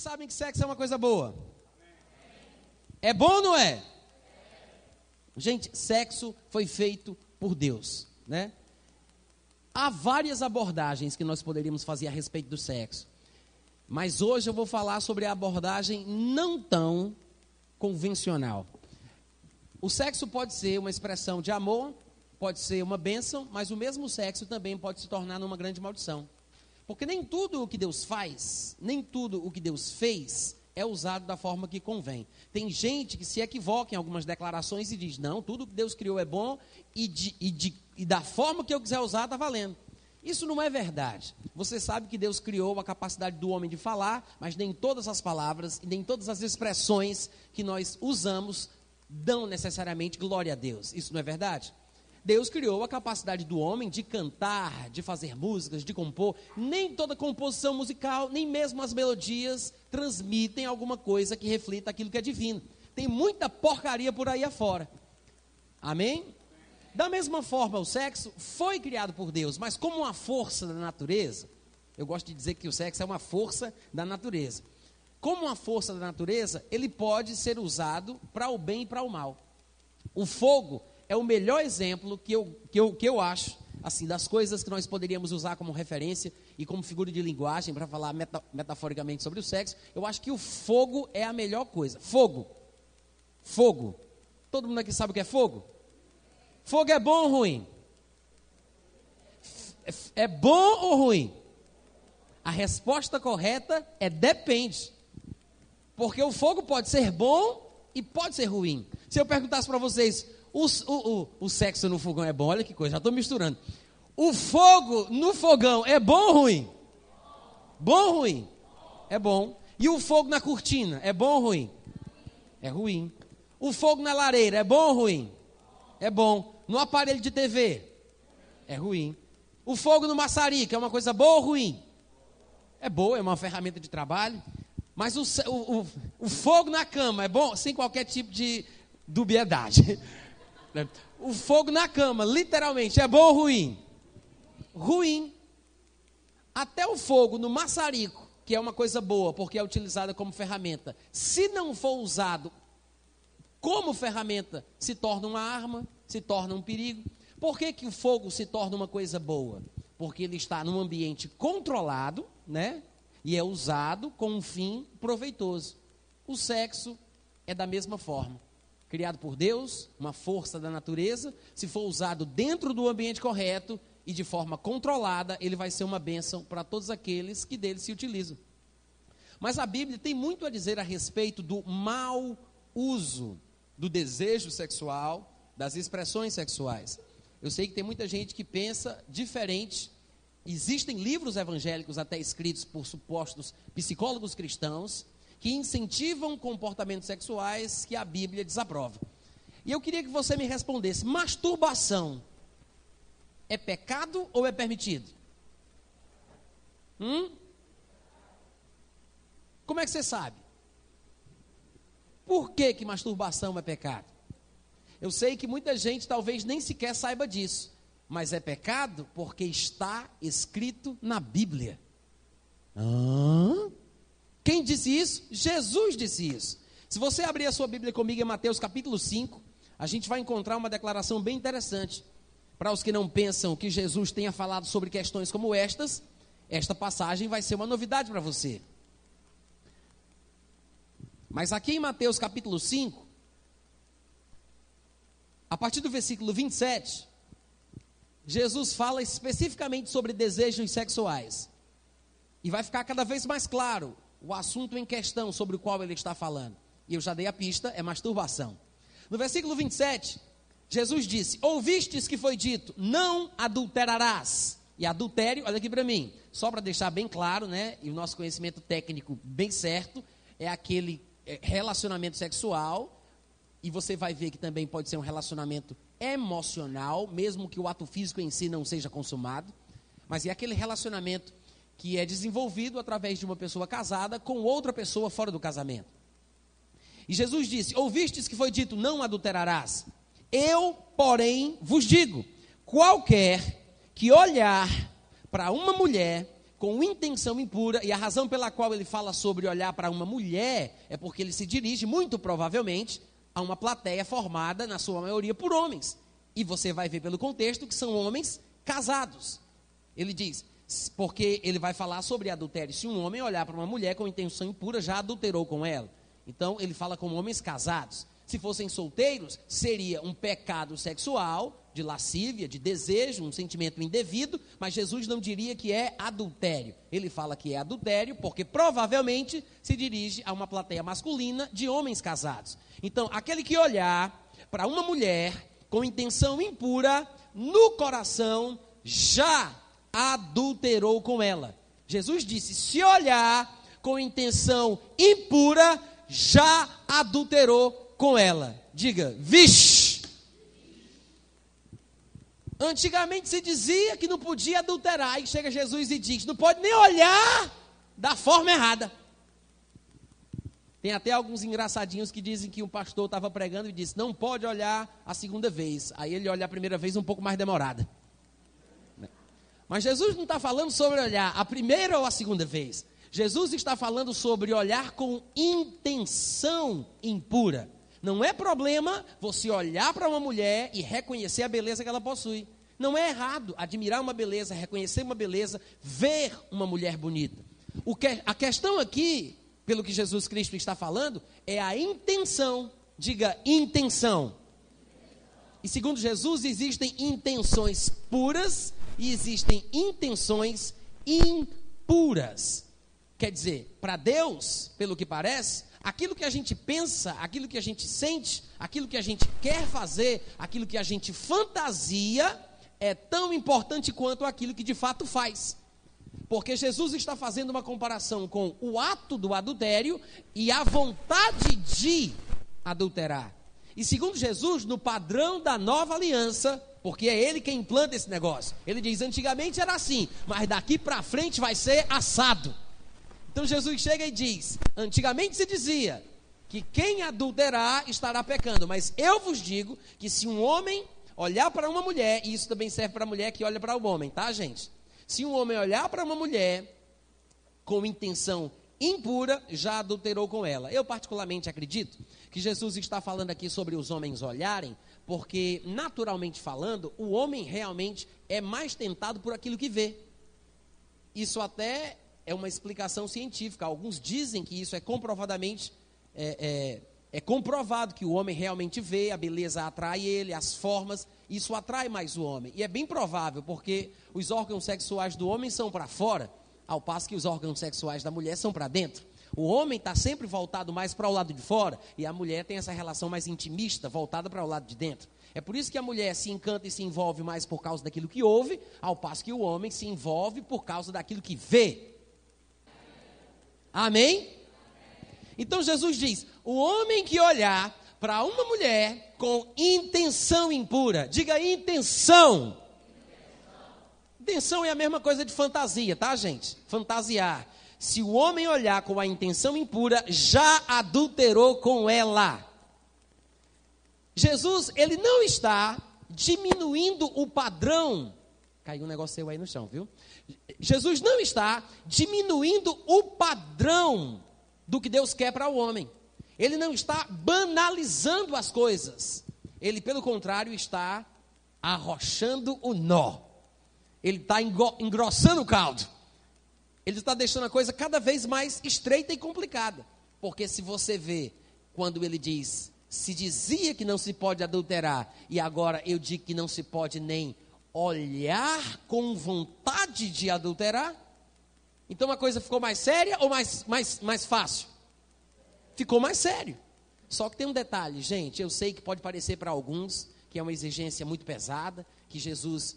Sabem que sexo é uma coisa boa? É bom ou não é? Gente, sexo foi feito por Deus, né? Há várias abordagens que nós poderíamos fazer a respeito do sexo. Mas hoje eu vou falar sobre a abordagem não tão convencional. O sexo pode ser uma expressão de amor, pode ser uma bênção, mas o mesmo sexo também pode se tornar numa grande maldição. Porque nem tudo o que Deus faz, nem tudo o que Deus fez é usado da forma que convém. Tem gente que se equivoca em algumas declarações e diz: não, tudo que Deus criou é bom e, de, e, de, e da forma que eu quiser usar está valendo. Isso não é verdade. Você sabe que Deus criou a capacidade do homem de falar, mas nem todas as palavras e nem todas as expressões que nós usamos dão necessariamente glória a Deus. Isso não é verdade? Deus criou a capacidade do homem de cantar, de fazer músicas, de compor. Nem toda composição musical, nem mesmo as melodias transmitem alguma coisa que reflita aquilo que é divino. Tem muita porcaria por aí afora. Amém? Da mesma forma, o sexo foi criado por Deus, mas como uma força da natureza, eu gosto de dizer que o sexo é uma força da natureza. Como uma força da natureza, ele pode ser usado para o bem e para o mal. O fogo é o melhor exemplo que eu, que eu, que eu acho, assim, das coisas que nós poderíamos usar como referência e como figura de linguagem para falar meta, metaforicamente sobre o sexo. Eu acho que o fogo é a melhor coisa. Fogo. Fogo. Todo mundo aqui sabe o que é fogo? Fogo é bom ou ruim? É bom ou ruim? A resposta correta é depende. Porque o fogo pode ser bom e pode ser ruim. Se eu perguntasse para vocês, o, o, o, o sexo no fogão é bom, olha que coisa, já estou misturando. O fogo no fogão é bom ou ruim? Bom ou ruim? É bom. E o fogo na cortina é bom ou ruim? É ruim. O fogo na lareira é bom ou ruim? É bom. No aparelho de TV? É ruim. O fogo no maçarico é uma coisa boa ou ruim? É boa, é uma ferramenta de trabalho. Mas o, o, o, o fogo na cama é bom? Sem qualquer tipo de dubiedade. Né? O fogo na cama, literalmente, é bom ou ruim? Ruim. Até o fogo no maçarico, que é uma coisa boa, porque é utilizada como ferramenta, se não for usado como ferramenta, se torna uma arma, se torna um perigo. Por que, que o fogo se torna uma coisa boa? Porque ele está num ambiente controlado, né? E é usado com um fim proveitoso. O sexo é da mesma forma criado por Deus, uma força da natureza, se for usado dentro do ambiente correto e de forma controlada, ele vai ser uma bênção para todos aqueles que dele se utilizam. Mas a Bíblia tem muito a dizer a respeito do mau uso do desejo sexual, das expressões sexuais. Eu sei que tem muita gente que pensa diferente. Existem livros evangélicos até escritos por supostos psicólogos cristãos que incentivam comportamentos sexuais que a Bíblia desaprova. E eu queria que você me respondesse: masturbação é pecado ou é permitido? Hum? Como é que você sabe? Por que, que masturbação é pecado? Eu sei que muita gente talvez nem sequer saiba disso, mas é pecado porque está escrito na Bíblia. Hã? Quem disse isso? Jesus disse isso. Se você abrir a sua Bíblia comigo em Mateus capítulo 5, a gente vai encontrar uma declaração bem interessante. Para os que não pensam que Jesus tenha falado sobre questões como estas, esta passagem vai ser uma novidade para você. Mas aqui em Mateus capítulo 5, a partir do versículo 27, Jesus fala especificamente sobre desejos sexuais. E vai ficar cada vez mais claro o assunto em questão sobre o qual ele está falando. E eu já dei a pista, é masturbação. No versículo 27, Jesus disse: Ouvistes que foi dito, não adulterarás. E adultério, olha aqui para mim, só para deixar bem claro, né? E o nosso conhecimento técnico bem certo, é aquele é, relacionamento sexual. E você vai ver que também pode ser um relacionamento emocional, mesmo que o ato físico em si não seja consumado. Mas é aquele relacionamento que é desenvolvido através de uma pessoa casada com outra pessoa fora do casamento. E Jesus disse: Ouvistes que foi dito, não adulterarás. Eu, porém, vos digo: qualquer que olhar para uma mulher com intenção impura, e a razão pela qual ele fala sobre olhar para uma mulher é porque ele se dirige, muito provavelmente, a uma plateia formada, na sua maioria, por homens. E você vai ver pelo contexto que são homens casados. Ele diz, porque ele vai falar sobre adultério. Se um homem olhar para uma mulher com intenção impura, já adulterou com ela. Então, ele fala com homens casados. Se fossem solteiros, seria um pecado sexual, de lascívia, de desejo, um sentimento indevido, mas Jesus não diria que é adultério. Ele fala que é adultério porque provavelmente se dirige a uma plateia masculina de homens casados. Então, aquele que olhar para uma mulher com intenção impura no coração já adulterou com ela. Jesus disse: se olhar com intenção impura, já adulterou com ela. Diga, vixe! Antigamente se dizia que não podia adulterar, e chega Jesus e diz: não pode nem olhar da forma errada. Tem até alguns engraçadinhos que dizem que um pastor estava pregando e disse: não pode olhar a segunda vez. Aí ele olha a primeira vez um pouco mais demorada. Mas Jesus não está falando sobre olhar a primeira ou a segunda vez. Jesus está falando sobre olhar com intenção impura. Não é problema você olhar para uma mulher e reconhecer a beleza que ela possui. Não é errado admirar uma beleza, reconhecer uma beleza, ver uma mulher bonita. Que, a questão aqui, pelo que Jesus Cristo está falando, é a intenção. Diga intenção. E segundo Jesus, existem intenções puras e existem intenções impuras. Quer dizer, para Deus, pelo que parece, aquilo que a gente pensa, aquilo que a gente sente, aquilo que a gente quer fazer, aquilo que a gente fantasia, é tão importante quanto aquilo que de fato faz. Porque Jesus está fazendo uma comparação com o ato do adultério e a vontade de adulterar. E segundo Jesus, no padrão da nova aliança, porque é ele quem implanta esse negócio. Ele diz: antigamente era assim, mas daqui para frente vai ser assado. Então Jesus chega e diz: Antigamente se dizia que quem adulterar estará pecando, mas eu vos digo que se um homem olhar para uma mulher, e isso também serve para a mulher que olha para o homem, tá, gente? Se um homem olhar para uma mulher com intenção impura, já adulterou com ela. Eu, particularmente, acredito que Jesus está falando aqui sobre os homens olharem, porque, naturalmente falando, o homem realmente é mais tentado por aquilo que vê. Isso até é uma explicação científica. Alguns dizem que isso é comprovadamente é, é, é, comprovado que o homem realmente vê, a beleza atrai ele, as formas, isso atrai mais o homem. E é bem provável, porque os órgãos sexuais do homem são para fora, ao passo que os órgãos sexuais da mulher são para dentro. O homem está sempre voltado mais para o lado de fora e a mulher tem essa relação mais intimista, voltada para o lado de dentro. É por isso que a mulher se encanta e se envolve mais por causa daquilo que ouve, ao passo que o homem se envolve por causa daquilo que vê. Amém? Então Jesus diz: o homem que olhar para uma mulher com intenção impura, diga intenção. Intenção é a mesma coisa de fantasia, tá, gente? Fantasiar. Se o homem olhar com a intenção impura, já adulterou com ela. Jesus, ele não está diminuindo o padrão. Caiu um negócio seu aí no chão, viu? Jesus não está diminuindo o padrão do que Deus quer para o homem. Ele não está banalizando as coisas. Ele, pelo contrário, está arrochando o nó. Ele está engrossando o caldo. Ele está deixando a coisa cada vez mais estreita e complicada. Porque se você vê, quando ele diz, se dizia que não se pode adulterar, e agora eu digo que não se pode nem olhar com vontade de adulterar? Então a coisa ficou mais séria ou mais, mais, mais fácil? Ficou mais sério. Só que tem um detalhe, gente. Eu sei que pode parecer para alguns que é uma exigência muito pesada, que Jesus,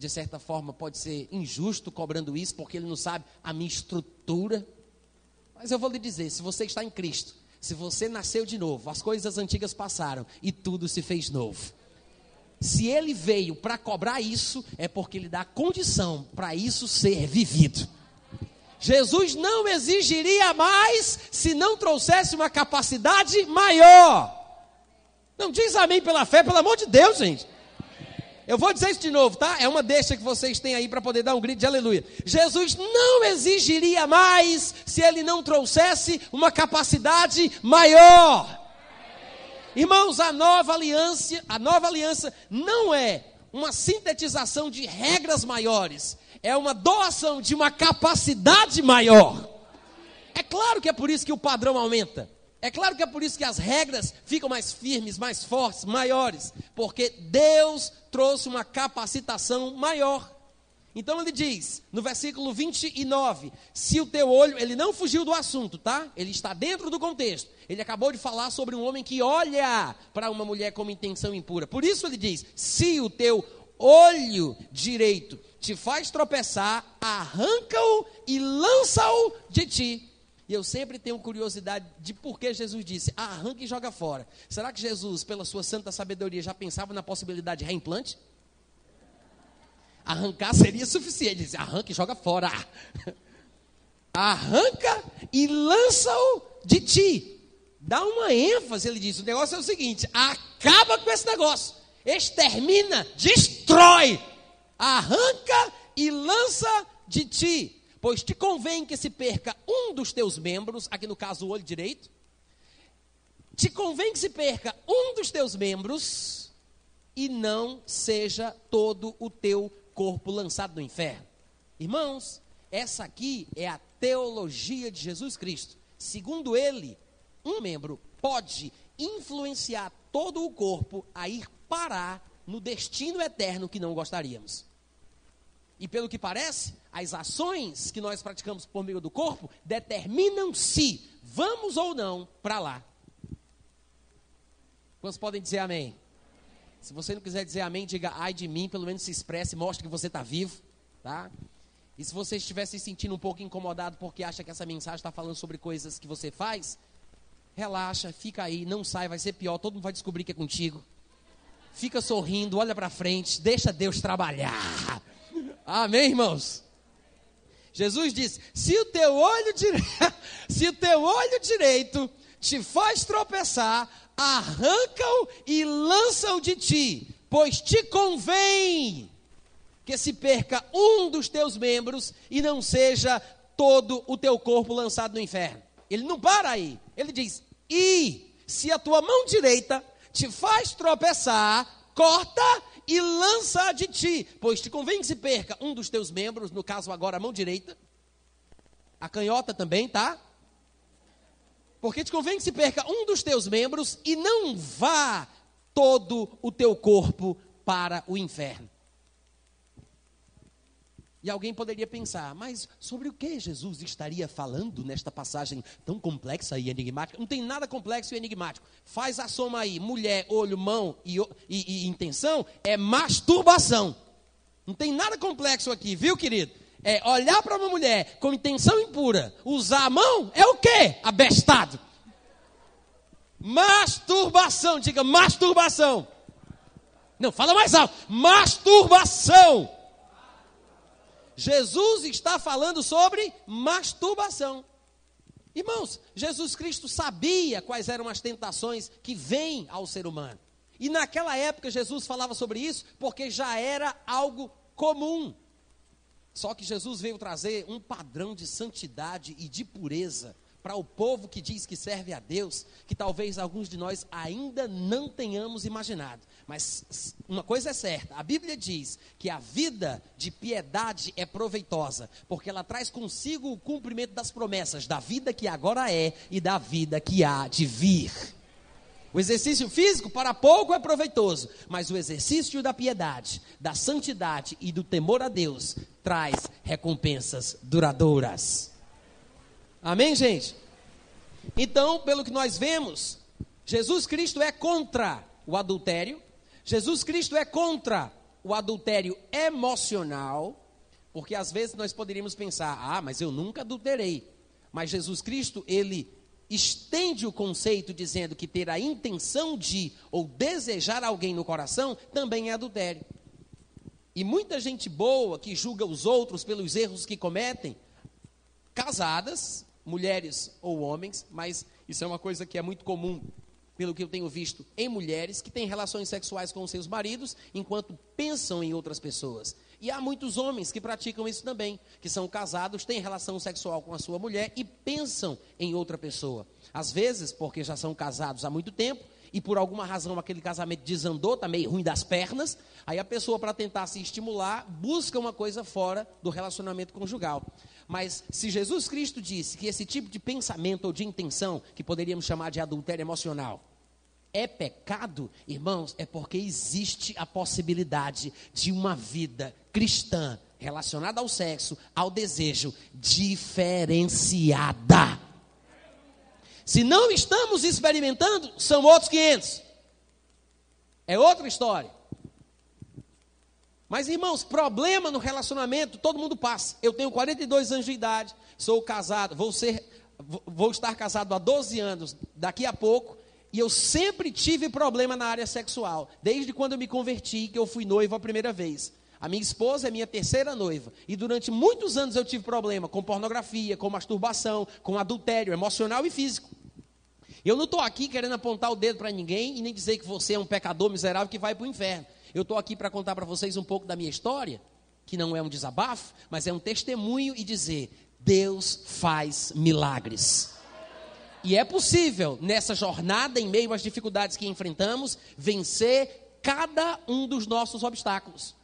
de certa forma, pode ser injusto cobrando isso, porque ele não sabe a minha estrutura. Mas eu vou lhe dizer: se você está em Cristo, se você nasceu de novo, as coisas antigas passaram e tudo se fez novo. Se ele veio para cobrar isso, é porque ele dá condição para isso ser vivido. Jesus não exigiria mais se não trouxesse uma capacidade maior. Não diz amém pela fé, pelo amor de Deus, gente. Eu vou dizer isso de novo, tá? É uma deixa que vocês têm aí para poder dar um grito de aleluia. Jesus não exigiria mais se ele não trouxesse uma capacidade maior. Irmãos, a nova aliança, a nova aliança não é uma sintetização de regras maiores, é uma doação de uma capacidade maior. É claro que é por isso que o padrão aumenta. É claro que é por isso que as regras ficam mais firmes, mais fortes, maiores, porque Deus trouxe uma capacitação maior. Então ele diz, no versículo 29, se o teu olho, ele não fugiu do assunto, tá? Ele está dentro do contexto. Ele acabou de falar sobre um homem que olha para uma mulher com intenção impura. Por isso ele diz: se o teu olho direito te faz tropeçar, arranca-o e lança-o de ti. E eu sempre tenho curiosidade de por que Jesus disse: arranca e joga fora. Será que Jesus, pela sua santa sabedoria, já pensava na possibilidade de reimplante? Arrancar seria suficiente. Ele disse, arranca e joga fora. Arranca e lança-o de ti. Dá uma ênfase, ele diz. O negócio é o seguinte: acaba com esse negócio. Extermina, destrói. Arranca e lança de ti pois te convém que se perca um dos teus membros, aqui no caso o olho direito, te convém que se perca um dos teus membros e não seja todo o teu corpo lançado no inferno. Irmãos, essa aqui é a teologia de Jesus Cristo. Segundo ele, um membro pode influenciar todo o corpo a ir parar no destino eterno que não gostaríamos. E pelo que parece, as ações que nós praticamos por meio do corpo determinam se vamos ou não para lá. Quantos podem dizer amém? Se você não quiser dizer amém, diga ai de mim, pelo menos se expresse, mostre que você está vivo, tá? E se você estiver se sentindo um pouco incomodado porque acha que essa mensagem está falando sobre coisas que você faz, relaxa, fica aí, não sai, vai ser pior, todo mundo vai descobrir que é contigo. Fica sorrindo, olha para frente, deixa Deus trabalhar. Amém, irmãos? Jesus disse: se o teu olho se o teu olho direito te faz tropeçar, arranca-o e lança-o de ti, pois te convém que se perca um dos teus membros e não seja todo o teu corpo lançado no inferno. Ele não para aí. Ele diz: e se a tua mão direita te faz tropeçar, corta e lança de ti, pois te convém que se perca um dos teus membros, no caso agora a mão direita, a canhota também, tá? Porque te convém que se perca um dos teus membros e não vá todo o teu corpo para o inferno. E alguém poderia pensar, mas sobre o que Jesus estaria falando nesta passagem tão complexa e enigmática? Não tem nada complexo e enigmático. Faz a soma aí: mulher, olho, mão e, e, e intenção é masturbação. Não tem nada complexo aqui, viu, querido? É olhar para uma mulher com intenção impura, usar a mão é o quê? Abestado. Masturbação, diga masturbação. Não, fala mais alto. Masturbação. Jesus está falando sobre masturbação. Irmãos, Jesus Cristo sabia quais eram as tentações que vêm ao ser humano. E naquela época Jesus falava sobre isso porque já era algo comum. Só que Jesus veio trazer um padrão de santidade e de pureza para o povo que diz que serve a Deus, que talvez alguns de nós ainda não tenhamos imaginado. Mas uma coisa é certa: a Bíblia diz que a vida de piedade é proveitosa, porque ela traz consigo o cumprimento das promessas da vida que agora é e da vida que há de vir. O exercício físico para pouco é proveitoso, mas o exercício da piedade, da santidade e do temor a Deus traz recompensas duradouras. Amém, gente? Então, pelo que nós vemos, Jesus Cristo é contra o adultério, Jesus Cristo é contra o adultério emocional, porque às vezes nós poderíamos pensar: ah, mas eu nunca adulterei. Mas Jesus Cristo, ele estende o conceito dizendo que ter a intenção de ou desejar alguém no coração também é adultério. E muita gente boa que julga os outros pelos erros que cometem, casadas, mulheres ou homens, mas isso é uma coisa que é muito comum pelo que eu tenho visto em mulheres que têm relações sexuais com seus maridos enquanto pensam em outras pessoas. E há muitos homens que praticam isso também, que são casados, têm relação sexual com a sua mulher e pensam em outra pessoa. Às vezes, porque já são casados há muito tempo, e por alguma razão aquele casamento desandou, está meio ruim das pernas, aí a pessoa, para tentar se estimular, busca uma coisa fora do relacionamento conjugal. Mas se Jesus Cristo disse que esse tipo de pensamento ou de intenção, que poderíamos chamar de adultério emocional, é pecado, irmãos, é porque existe a possibilidade de uma vida cristã relacionada ao sexo, ao desejo, diferenciada. Se não estamos experimentando, são outros 500. É outra história. Mas, irmãos, problema no relacionamento, todo mundo passa. Eu tenho 42 anos de idade, sou casado, vou ser vou estar casado há 12 anos daqui a pouco, e eu sempre tive problema na área sexual, desde quando eu me converti, que eu fui noivo a primeira vez. A minha esposa é minha terceira noiva. E durante muitos anos eu tive problema com pornografia, com masturbação, com adultério emocional e físico. Eu não estou aqui querendo apontar o dedo para ninguém e nem dizer que você é um pecador miserável que vai para o inferno. Eu estou aqui para contar para vocês um pouco da minha história, que não é um desabafo, mas é um testemunho e dizer: Deus faz milagres. E é possível, nessa jornada, em meio às dificuldades que enfrentamos, vencer cada um dos nossos obstáculos.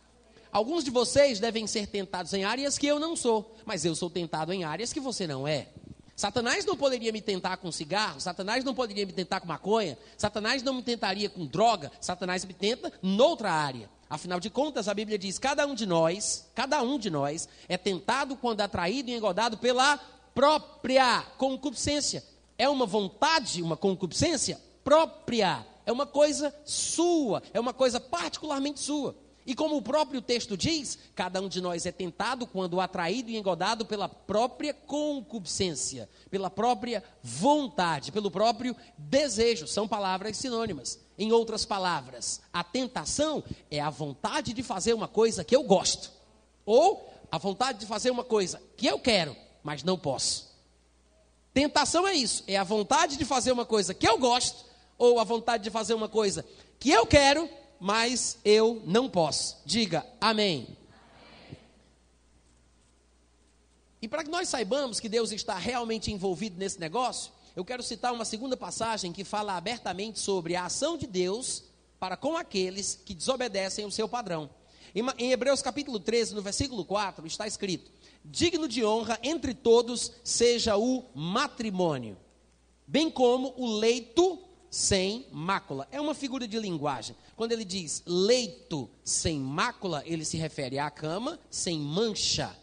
Alguns de vocês devem ser tentados em áreas que eu não sou, mas eu sou tentado em áreas que você não é. Satanás não poderia me tentar com cigarro, Satanás não poderia me tentar com maconha, Satanás não me tentaria com droga, Satanás me tenta noutra área. Afinal de contas, a Bíblia diz: cada um de nós, cada um de nós é tentado quando atraído e engodado pela própria concupiscência. É uma vontade, uma concupiscência própria, é uma coisa sua, é uma coisa particularmente sua. E como o próprio texto diz, cada um de nós é tentado quando atraído e engodado pela própria concupiscência, pela própria vontade, pelo próprio desejo. São palavras sinônimas. Em outras palavras, a tentação é a vontade de fazer uma coisa que eu gosto, ou a vontade de fazer uma coisa que eu quero, mas não posso. Tentação é isso, é a vontade de fazer uma coisa que eu gosto, ou a vontade de fazer uma coisa que eu quero, mas eu não posso. Diga amém. E para que nós saibamos que Deus está realmente envolvido nesse negócio, eu quero citar uma segunda passagem que fala abertamente sobre a ação de Deus para com aqueles que desobedecem o seu padrão. Em Hebreus capítulo 13, no versículo 4, está escrito: Digno de honra entre todos seja o matrimônio, bem como o leito sem mácula. É uma figura de linguagem. Quando ele diz leito sem mácula, ele se refere à cama sem mancha,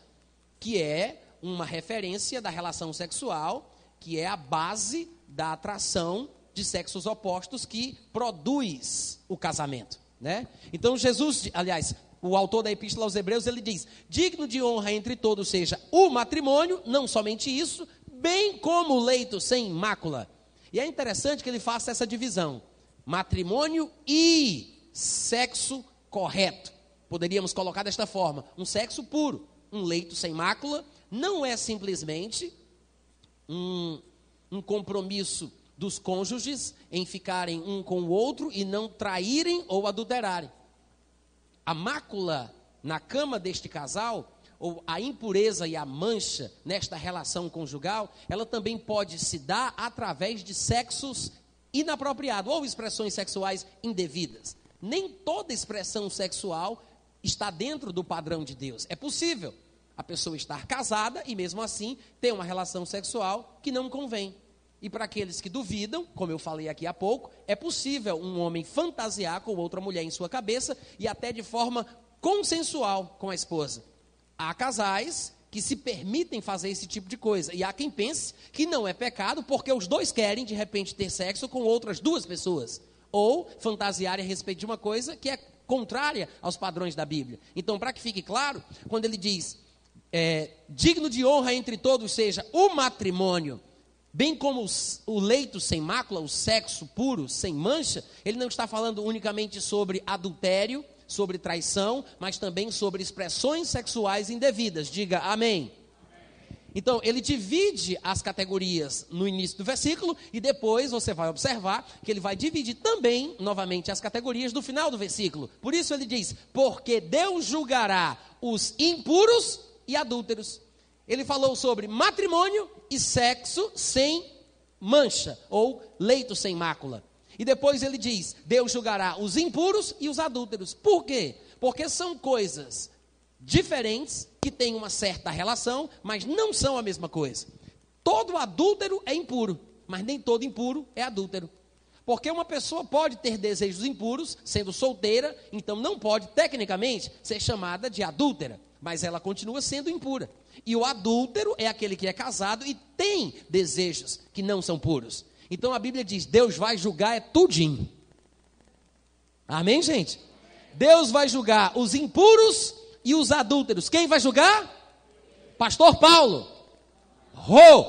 que é uma referência da relação sexual, que é a base da atração de sexos opostos que produz o casamento, né? Então Jesus, aliás, o autor da epístola aos Hebreus, ele diz: "Digno de honra entre todos seja o matrimônio, não somente isso, bem como o leito sem mácula." E é interessante que ele faça essa divisão: matrimônio e sexo correto. Poderíamos colocar desta forma: um sexo puro, um leito sem mácula, não é simplesmente um, um compromisso dos cônjuges em ficarem um com o outro e não traírem ou adulterarem. A mácula na cama deste casal ou a impureza e a mancha nesta relação conjugal, ela também pode se dar através de sexos inapropriados ou expressões sexuais indevidas. Nem toda expressão sexual está dentro do padrão de Deus. É possível a pessoa estar casada e mesmo assim ter uma relação sexual que não convém. E para aqueles que duvidam, como eu falei aqui há pouco, é possível um homem fantasiar com outra mulher em sua cabeça e até de forma consensual com a esposa. Há casais que se permitem fazer esse tipo de coisa. E há quem pense que não é pecado porque os dois querem, de repente, ter sexo com outras duas pessoas. Ou fantasiar a respeito de uma coisa que é contrária aos padrões da Bíblia. Então, para que fique claro, quando ele diz é, digno de honra entre todos seja o matrimônio, bem como o leito sem mácula, o sexo puro, sem mancha, ele não está falando unicamente sobre adultério, sobre traição, mas também sobre expressões sexuais indevidas. Diga amém. Então, ele divide as categorias no início do versículo e depois você vai observar que ele vai dividir também, novamente, as categorias no final do versículo. Por isso ele diz: Porque Deus julgará os impuros e adúlteros. Ele falou sobre matrimônio e sexo sem mancha ou leito sem mácula. E depois ele diz: Deus julgará os impuros e os adúlteros. Por quê? Porque são coisas diferentes que têm uma certa relação, mas não são a mesma coisa. Todo adúltero é impuro, mas nem todo impuro é adúltero. Porque uma pessoa pode ter desejos impuros, sendo solteira, então não pode, tecnicamente, ser chamada de adúltera, mas ela continua sendo impura. E o adúltero é aquele que é casado e tem desejos que não são puros. Então a Bíblia diz: Deus vai julgar é tudinho. Amém, gente? Deus vai julgar os impuros e os adúlteros. Quem vai julgar? Pastor Paulo. Rô.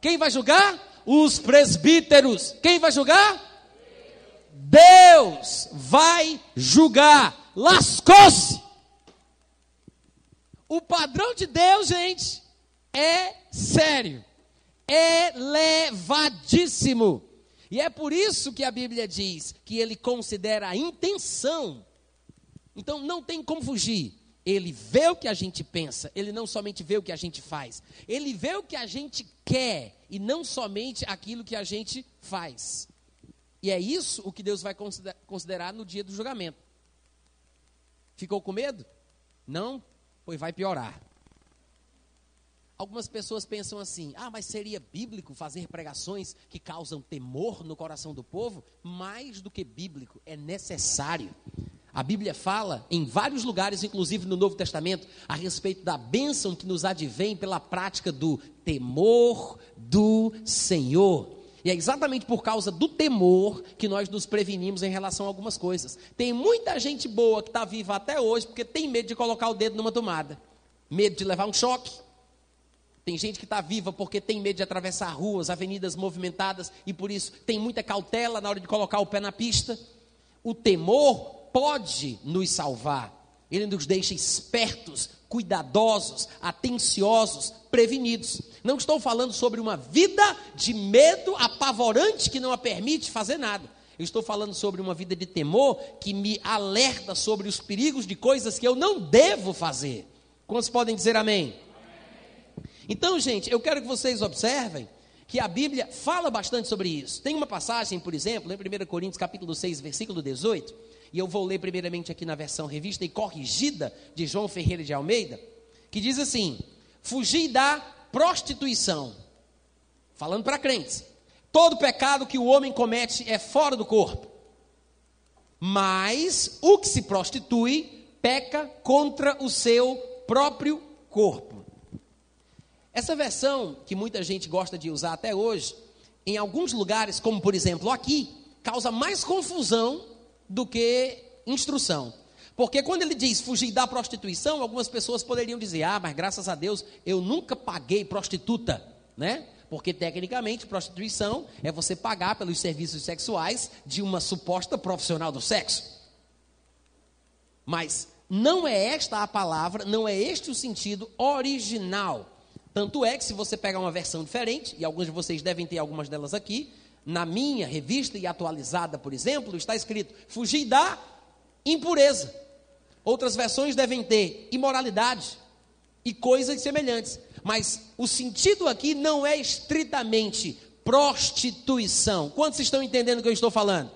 Quem vai julgar? Os presbíteros. Quem vai julgar? Deus vai julgar. Lascou-se. O padrão de Deus, gente, é sério, elevadíssimo. E é por isso que a Bíblia diz que ele considera a intenção. Então não tem como fugir. Ele vê o que a gente pensa, ele não somente vê o que a gente faz. Ele vê o que a gente quer e não somente aquilo que a gente faz. E é isso o que Deus vai considerar no dia do julgamento. Ficou com medo? Não? Pois vai piorar. Algumas pessoas pensam assim: ah, mas seria bíblico fazer pregações que causam temor no coração do povo? Mais do que bíblico, é necessário. A Bíblia fala em vários lugares, inclusive no Novo Testamento, a respeito da bênção que nos advém pela prática do temor do Senhor. E é exatamente por causa do temor que nós nos prevenimos em relação a algumas coisas. Tem muita gente boa que está viva até hoje porque tem medo de colocar o dedo numa tomada, medo de levar um choque. Tem gente que está viva porque tem medo de atravessar ruas, avenidas movimentadas e por isso tem muita cautela na hora de colocar o pé na pista. O temor pode nos salvar. Ele nos deixa espertos, cuidadosos, atenciosos, prevenidos. Não estou falando sobre uma vida de medo apavorante que não a permite fazer nada. Eu estou falando sobre uma vida de temor que me alerta sobre os perigos de coisas que eu não devo fazer. Quantos podem dizer amém? Então, gente, eu quero que vocês observem que a Bíblia fala bastante sobre isso. Tem uma passagem, por exemplo, em 1 Coríntios capítulo 6, versículo 18, e eu vou ler primeiramente aqui na versão revista e corrigida de João Ferreira de Almeida, que diz assim: Fugir da prostituição. Falando para crentes. Todo pecado que o homem comete é fora do corpo. Mas o que se prostitui peca contra o seu próprio corpo. Essa versão, que muita gente gosta de usar até hoje, em alguns lugares, como por exemplo aqui, causa mais confusão do que instrução. Porque quando ele diz fugir da prostituição, algumas pessoas poderiam dizer: "Ah, mas graças a Deus eu nunca paguei prostituta", né? Porque tecnicamente prostituição é você pagar pelos serviços sexuais de uma suposta profissional do sexo. Mas não é esta a palavra, não é este o sentido original. Tanto é que se você pegar uma versão diferente, e alguns de vocês devem ter algumas delas aqui, na minha revista e atualizada, por exemplo, está escrito: fugir da impureza. Outras versões devem ter imoralidade e coisas semelhantes. Mas o sentido aqui não é estritamente prostituição. Quantos estão entendendo o que eu estou falando?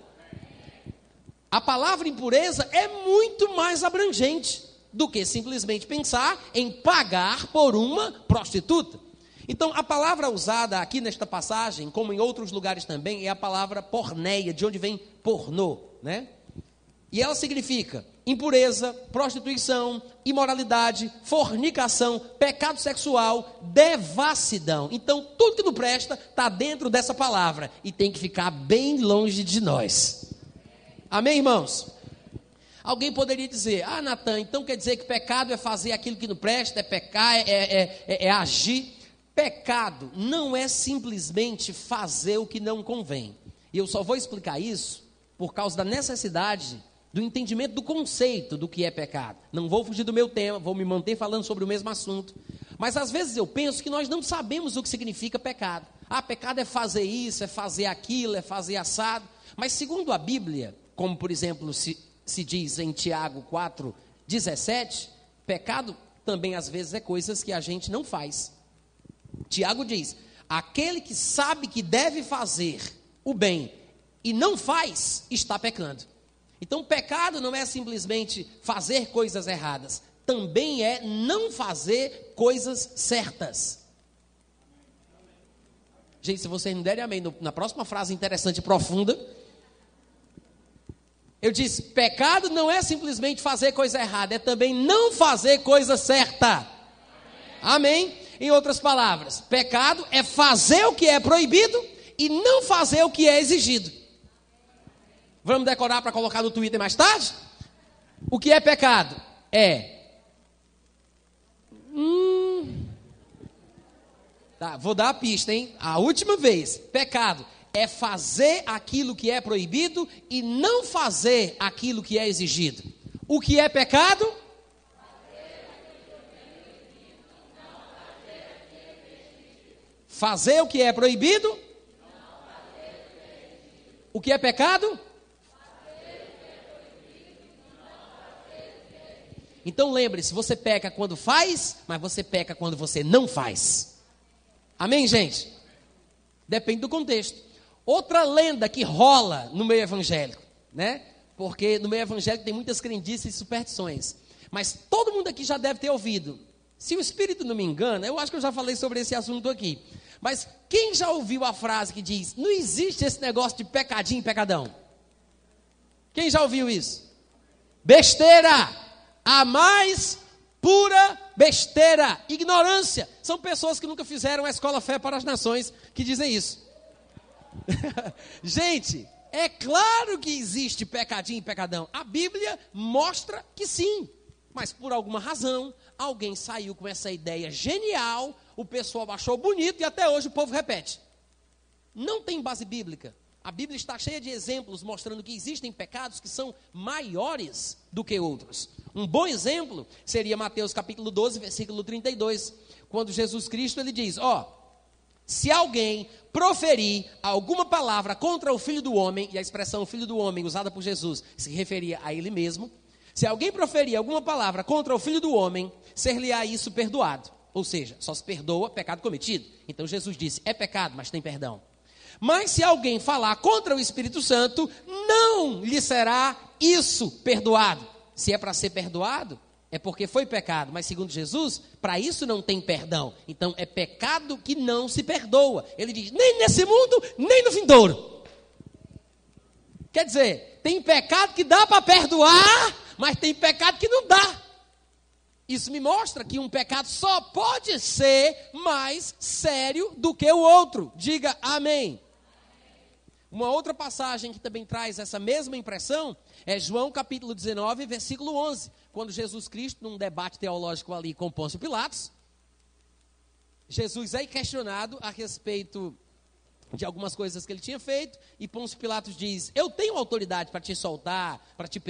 A palavra impureza é muito mais abrangente do que simplesmente pensar em pagar por uma prostituta. Então, a palavra usada aqui nesta passagem, como em outros lugares também, é a palavra porneia, de onde vem pornô, né? E ela significa impureza, prostituição, imoralidade, fornicação, pecado sexual, devassidão. Então, tudo que não presta está dentro dessa palavra e tem que ficar bem longe de nós. Amém, irmãos? Alguém poderia dizer: Ah, Natan, então quer dizer que pecado é fazer aquilo que não presta, é pecar, é, é, é, é agir. Pecado não é simplesmente fazer o que não convém. E eu só vou explicar isso por causa da necessidade do entendimento do conceito do que é pecado. Não vou fugir do meu tema, vou me manter falando sobre o mesmo assunto. Mas às vezes eu penso que nós não sabemos o que significa pecado. Ah, pecado é fazer isso, é fazer aquilo, é fazer assado. Mas segundo a Bíblia, como por exemplo se, se diz em Tiago 4, 17, pecado também às vezes é coisas que a gente não faz. Tiago diz: aquele que sabe que deve fazer o bem e não faz, está pecando. Então, pecado não é simplesmente fazer coisas erradas, também é não fazer coisas certas. Gente, se vocês não derem amém na próxima frase interessante e profunda, eu disse: pecado não é simplesmente fazer coisa errada, é também não fazer coisa certa. Amém? Em outras palavras, pecado é fazer o que é proibido e não fazer o que é exigido. Vamos decorar para colocar no Twitter mais tarde? O que é pecado? É. Hum, tá, vou dar a pista, hein? A última vez. Pecado é fazer aquilo que é proibido e não fazer aquilo que é exigido. O que é pecado? Fazer o que é proibido? O que é pecado? Então lembre-se, você peca quando faz, mas você peca quando você não faz. Amém, gente? Depende do contexto. Outra lenda que rola no meio evangélico, né? Porque no meio evangélico tem muitas crendices e superstições. Mas todo mundo aqui já deve ter ouvido. Se o espírito não me engana, eu acho que eu já falei sobre esse assunto aqui. Mas quem já ouviu a frase que diz: não existe esse negócio de pecadinho pecadão? Quem já ouviu isso? Besteira! a mais pura besteira, ignorância. São pessoas que nunca fizeram a escola fé para as nações que dizem isso. Gente, é claro que existe pecadinho e pecadão. A Bíblia mostra que sim. Mas por alguma razão, alguém saiu com essa ideia genial, o pessoal achou bonito e até hoje o povo repete. Não tem base bíblica. A Bíblia está cheia de exemplos mostrando que existem pecados que são maiores do que outros. Um bom exemplo seria Mateus capítulo 12, versículo 32, quando Jesus Cristo ele diz: "Ó, se alguém proferir alguma palavra contra o filho do homem, e a expressão filho do homem usada por Jesus se referia a ele mesmo, se alguém proferir alguma palavra contra o filho do homem, ser-lhe-á isso perdoado. Ou seja, só se perdoa pecado cometido. Então Jesus disse: é pecado, mas tem perdão. Mas se alguém falar contra o Espírito Santo, não lhe será isso perdoado. Se é para ser perdoado, é porque foi pecado, mas segundo Jesus, para isso não tem perdão. Então é pecado que não se perdoa. Ele diz: nem nesse mundo, nem no vindouro. Quer dizer, tem pecado que dá para perdoar, mas tem pecado que não dá. Isso me mostra que um pecado só pode ser mais sério do que o outro. Diga amém. Uma outra passagem que também traz essa mesma impressão é João capítulo 19, versículo 11, quando Jesus Cristo, num debate teológico ali com Pôncio Pilatos, Jesus é questionado a respeito de algumas coisas que ele tinha feito, e Pôncio Pilatos diz: Eu tenho autoridade para te soltar, para te,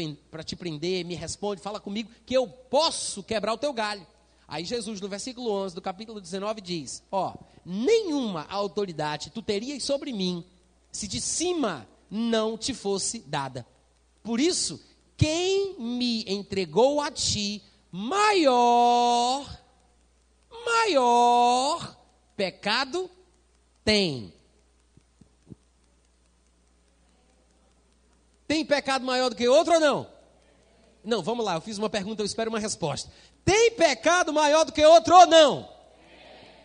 te prender, me responde, fala comigo, que eu posso quebrar o teu galho. Aí Jesus, no versículo 11 do capítulo 19, diz: Ó, nenhuma autoridade tu terias sobre mim se de cima não te fosse dada. Por isso, quem me entregou a ti, maior, maior pecado tem. Tem pecado maior do que outro ou não? Não, vamos lá, eu fiz uma pergunta, eu espero uma resposta. Tem pecado maior do que outro ou não?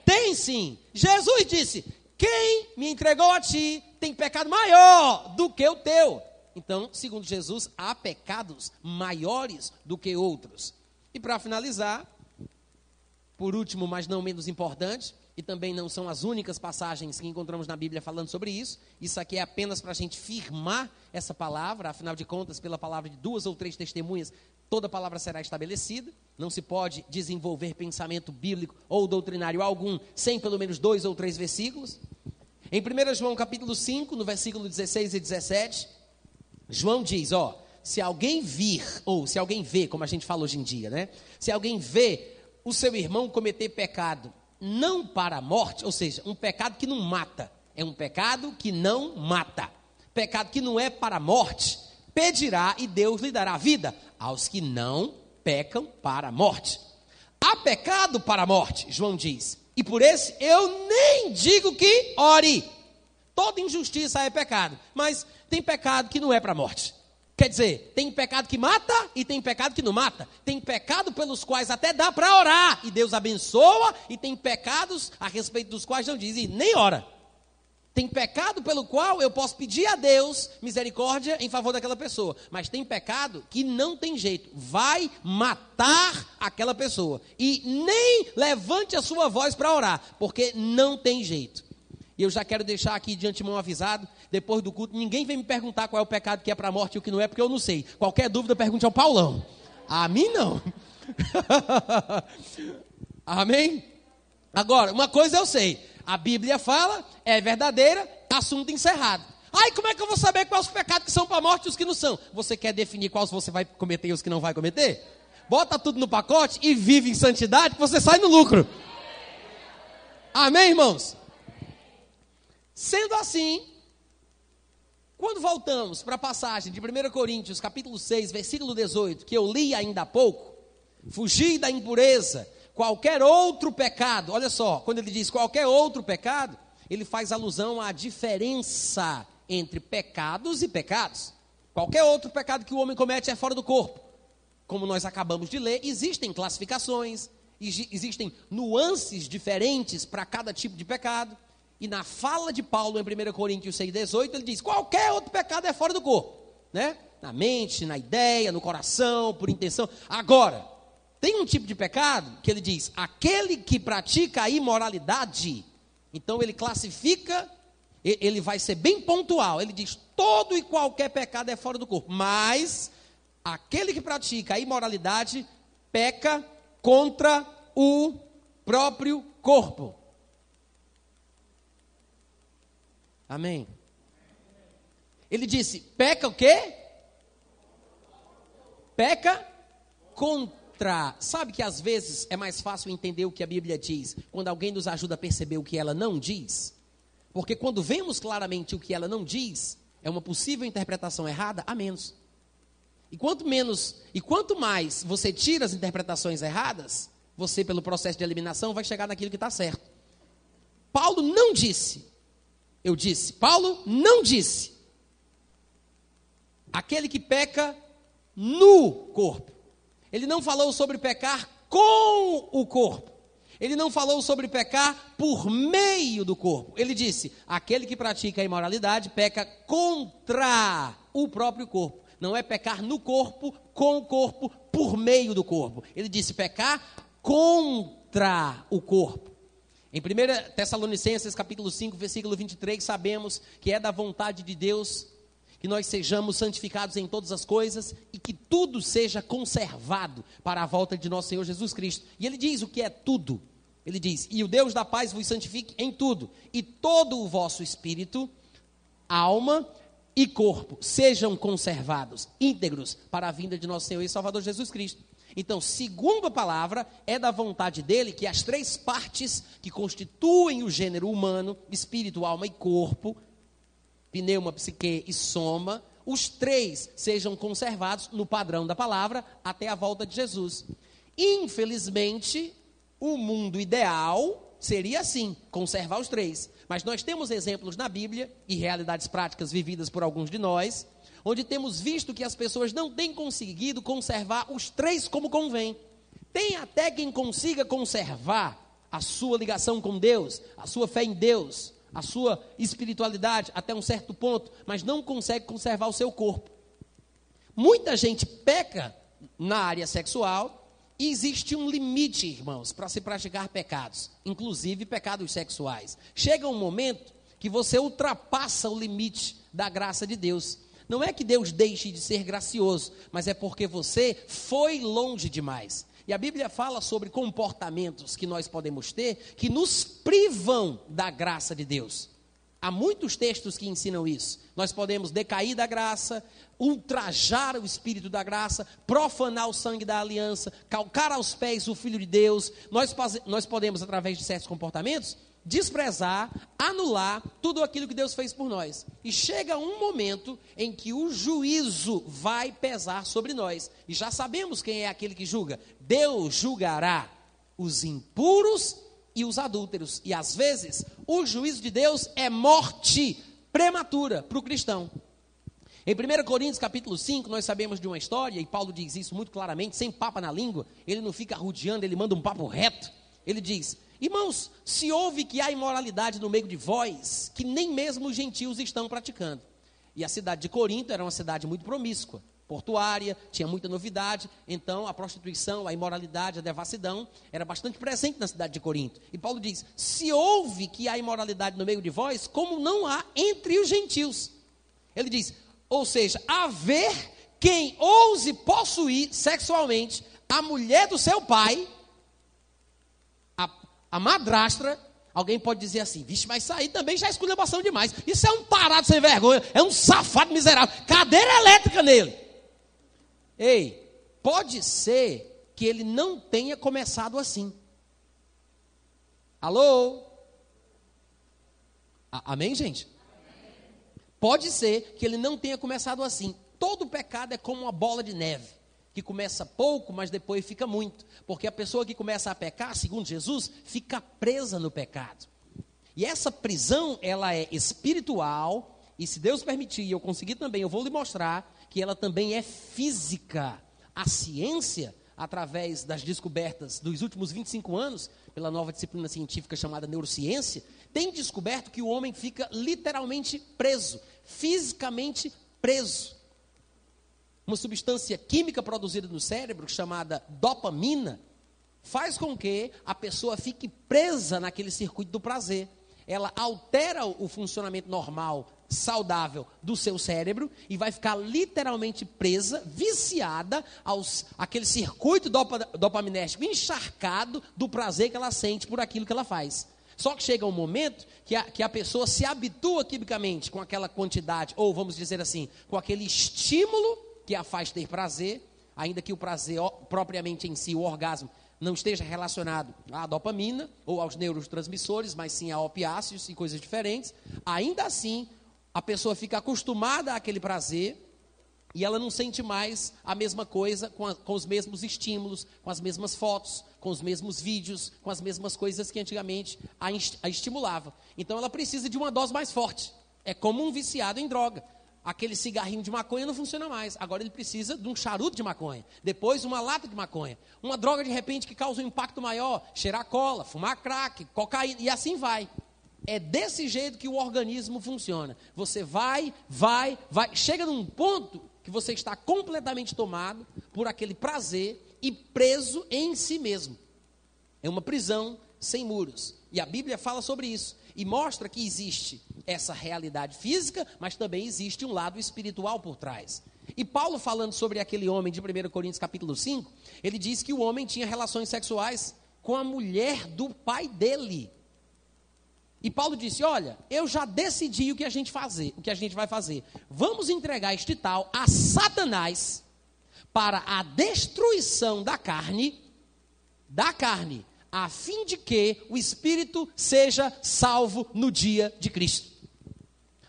Tem sim. Jesus disse: Quem me entregou a ti tem pecado maior do que o teu. Então, segundo Jesus, há pecados maiores do que outros. E para finalizar, por último, mas não menos importante, e também não são as únicas passagens que encontramos na Bíblia falando sobre isso. Isso aqui é apenas para a gente firmar essa palavra, afinal de contas, pela palavra de duas ou três testemunhas, toda palavra será estabelecida. Não se pode desenvolver pensamento bíblico ou doutrinário algum sem pelo menos dois ou três versículos. Em 1 João capítulo 5, no versículo 16 e 17, João diz, ó, se alguém vir, ou se alguém vê, como a gente fala hoje em dia, né? Se alguém vê o seu irmão cometer pecado não para a morte, ou seja, um pecado que não mata, é um pecado que não mata, pecado que não é para a morte, pedirá e Deus lhe dará vida aos que não pecam para a morte. Há pecado para a morte, João diz, e por esse eu nem digo que ore. Toda injustiça é pecado, mas tem pecado que não é para a morte. Quer dizer, tem pecado que mata e tem pecado que não mata. Tem pecado pelos quais até dá para orar e Deus abençoa, e tem pecados a respeito dos quais não diz e nem ora. Tem pecado pelo qual eu posso pedir a Deus misericórdia em favor daquela pessoa, mas tem pecado que não tem jeito, vai matar aquela pessoa e nem levante a sua voz para orar, porque não tem jeito. E eu já quero deixar aqui de antemão avisado, depois do culto, ninguém vem me perguntar qual é o pecado que é para a morte e o que não é, porque eu não sei. Qualquer dúvida, pergunte ao Paulão. A mim não. Amém? Agora, uma coisa eu sei. A Bíblia fala, é verdadeira, assunto encerrado. Ai, como é que eu vou saber quais os pecados que são para a morte e os que não são? Você quer definir quais você vai cometer e os que não vai cometer? Bota tudo no pacote e vive em santidade que você sai no lucro. Amém, irmãos? Sendo assim, quando voltamos para a passagem de 1 Coríntios, capítulo 6, versículo 18, que eu li ainda há pouco, fugir da impureza, qualquer outro pecado, olha só, quando ele diz qualquer outro pecado, ele faz alusão à diferença entre pecados e pecados. Qualquer outro pecado que o homem comete é fora do corpo. Como nós acabamos de ler, existem classificações, existem nuances diferentes para cada tipo de pecado. E na fala de Paulo em 1 Coríntios 6,18, ele diz: qualquer outro pecado é fora do corpo, né? Na mente, na ideia, no coração, por intenção. Agora, tem um tipo de pecado que ele diz: aquele que pratica a imoralidade, então ele classifica, ele vai ser bem pontual. Ele diz: todo e qualquer pecado é fora do corpo, mas aquele que pratica a imoralidade peca contra o próprio corpo. Amém. Ele disse: peca o quê? Peca contra. Sabe que às vezes é mais fácil entender o que a Bíblia diz quando alguém nos ajuda a perceber o que ela não diz? Porque quando vemos claramente o que ela não diz, é uma possível interpretação errada, a menos. E quanto menos, e quanto mais você tira as interpretações erradas, você, pelo processo de eliminação, vai chegar naquilo que está certo. Paulo não disse eu disse. Paulo não disse. Aquele que peca no corpo. Ele não falou sobre pecar com o corpo. Ele não falou sobre pecar por meio do corpo. Ele disse: aquele que pratica a imoralidade peca contra o próprio corpo. Não é pecar no corpo, com o corpo, por meio do corpo. Ele disse pecar contra o corpo. Em 1 Tessalonicenses capítulo 5, versículo 23, sabemos que é da vontade de Deus que nós sejamos santificados em todas as coisas e que tudo seja conservado para a volta de nosso Senhor Jesus Cristo. E ele diz o que é tudo. Ele diz: "E o Deus da paz vos santifique em tudo, e todo o vosso espírito, alma e corpo sejam conservados íntegros para a vinda de nosso Senhor e Salvador Jesus Cristo." Então, segundo a palavra, é da vontade dele que as três partes que constituem o gênero humano, espírito, alma e corpo, pneuma, psique e soma, os três sejam conservados no padrão da palavra até a volta de Jesus. Infelizmente, o mundo ideal seria assim, conservar os três. Mas nós temos exemplos na Bíblia e realidades práticas vividas por alguns de nós onde temos visto que as pessoas não têm conseguido conservar os três como convém. Tem até quem consiga conservar a sua ligação com Deus, a sua fé em Deus, a sua espiritualidade até um certo ponto, mas não consegue conservar o seu corpo. Muita gente peca na área sexual e existe um limite, irmãos, para se praticar pecados, inclusive pecados sexuais. Chega um momento que você ultrapassa o limite da graça de Deus. Não é que Deus deixe de ser gracioso, mas é porque você foi longe demais. E a Bíblia fala sobre comportamentos que nós podemos ter que nos privam da graça de Deus. Há muitos textos que ensinam isso. Nós podemos decair da graça, ultrajar o espírito da graça, profanar o sangue da aliança, calcar aos pés o Filho de Deus. Nós, nós podemos, através de certos comportamentos, desprezar, anular tudo aquilo que Deus fez por nós. E chega um momento em que o juízo vai pesar sobre nós. E já sabemos quem é aquele que julga. Deus julgará os impuros e os adúlteros. E às vezes, o juízo de Deus é morte prematura para o cristão. Em 1 Coríntios capítulo 5, nós sabemos de uma história, e Paulo diz isso muito claramente, sem papa na língua, ele não fica rodeando, ele manda um papo reto. Ele diz: Irmãos, se ouve que há imoralidade no meio de vós, que nem mesmo os gentios estão praticando. E a cidade de Corinto era uma cidade muito promíscua portuária, tinha muita novidade, então a prostituição, a imoralidade, a devassidão era bastante presente na cidade de Corinto. E Paulo diz: se houve que há imoralidade no meio de vós, como não há entre os gentios. Ele diz: ou seja, haver quem ouse possuir sexualmente a mulher do seu pai, a, madrastra, Alguém pode dizer assim, vixe, mas isso aí também já é esculhambação demais. Isso é um parado sem vergonha, é um safado miserável. Cadeira elétrica nele. Ei, pode ser que ele não tenha começado assim. Alô? A amém, gente? Pode ser que ele não tenha começado assim. Todo pecado é como uma bola de neve, que começa pouco, mas depois fica muito. Porque a pessoa que começa a pecar, segundo Jesus, fica presa no pecado. E essa prisão, ela é espiritual, e se Deus permitir, e eu conseguir também, eu vou lhe mostrar que ela também é física. A ciência, através das descobertas dos últimos 25 anos, pela nova disciplina científica chamada neurociência, tem descoberto que o homem fica literalmente preso, fisicamente preso. Uma substância química produzida no cérebro, chamada dopamina, faz com que a pessoa fique presa naquele circuito do prazer. Ela altera o funcionamento normal saudável do seu cérebro e vai ficar literalmente presa, viciada aos aquele circuito dopa, dopaminérgico encharcado do prazer que ela sente por aquilo que ela faz. Só que chega um momento que a, que a pessoa se habitua quimicamente com aquela quantidade, ou vamos dizer assim, com aquele estímulo que a faz ter prazer, ainda que o prazer propriamente em si, o orgasmo, não esteja relacionado à dopamina ou aos neurotransmissores, mas sim a opiáceos e coisas diferentes, ainda assim a pessoa fica acostumada àquele prazer e ela não sente mais a mesma coisa com, a, com, os mesmos estímulos, com as mesmas fotos, com os mesmos vídeos, com as mesmas coisas que antigamente a, a estimulava. Então ela precisa de uma dose mais forte. É como um viciado em droga. Aquele cigarrinho de maconha não funciona mais. Agora ele precisa de um charuto de maconha. Depois uma lata de maconha. Uma droga de repente que causa um impacto maior. Cheirar cola, fumar crack, cocaína e assim vai. É desse jeito que o organismo funciona. Você vai, vai, vai, chega num ponto que você está completamente tomado por aquele prazer e preso em si mesmo. É uma prisão sem muros. E a Bíblia fala sobre isso e mostra que existe essa realidade física, mas também existe um lado espiritual por trás. E Paulo falando sobre aquele homem de 1 Coríntios capítulo 5, ele diz que o homem tinha relações sexuais com a mulher do pai dele. E Paulo disse: Olha, eu já decidi o que a gente fazer, o que a gente vai fazer. Vamos entregar este tal a Satanás para a destruição da carne, da carne, a fim de que o espírito seja salvo no dia de Cristo.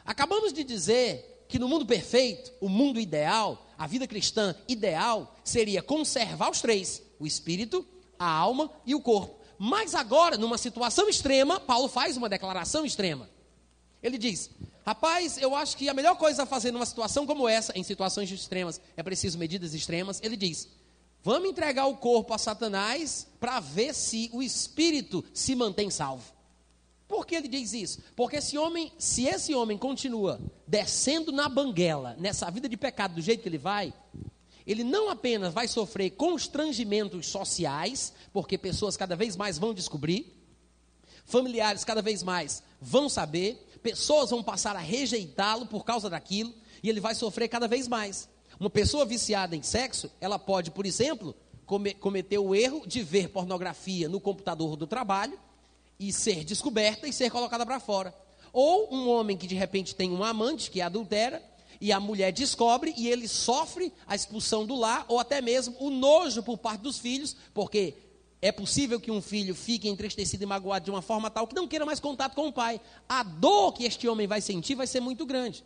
Acabamos de dizer que no mundo perfeito, o mundo ideal, a vida cristã ideal seria conservar os três: o espírito, a alma e o corpo. Mas agora, numa situação extrema, Paulo faz uma declaração extrema. Ele diz: Rapaz, eu acho que a melhor coisa a fazer numa situação como essa, em situações extremas, é preciso medidas extremas. Ele diz: Vamos entregar o corpo a Satanás para ver se o espírito se mantém salvo. Por que ele diz isso? Porque esse homem, se esse homem continua descendo na banguela, nessa vida de pecado do jeito que ele vai, ele não apenas vai sofrer constrangimentos sociais, porque pessoas cada vez mais vão descobrir, familiares cada vez mais vão saber, pessoas vão passar a rejeitá-lo por causa daquilo, e ele vai sofrer cada vez mais. Uma pessoa viciada em sexo, ela pode, por exemplo, cometer o erro de ver pornografia no computador do trabalho e ser descoberta e ser colocada para fora. Ou um homem que de repente tem um amante que adultera, e a mulher descobre e ele sofre a expulsão do lar, ou até mesmo o nojo por parte dos filhos, porque é possível que um filho fique entristecido e magoado de uma forma tal que não queira mais contato com o pai. A dor que este homem vai sentir vai ser muito grande.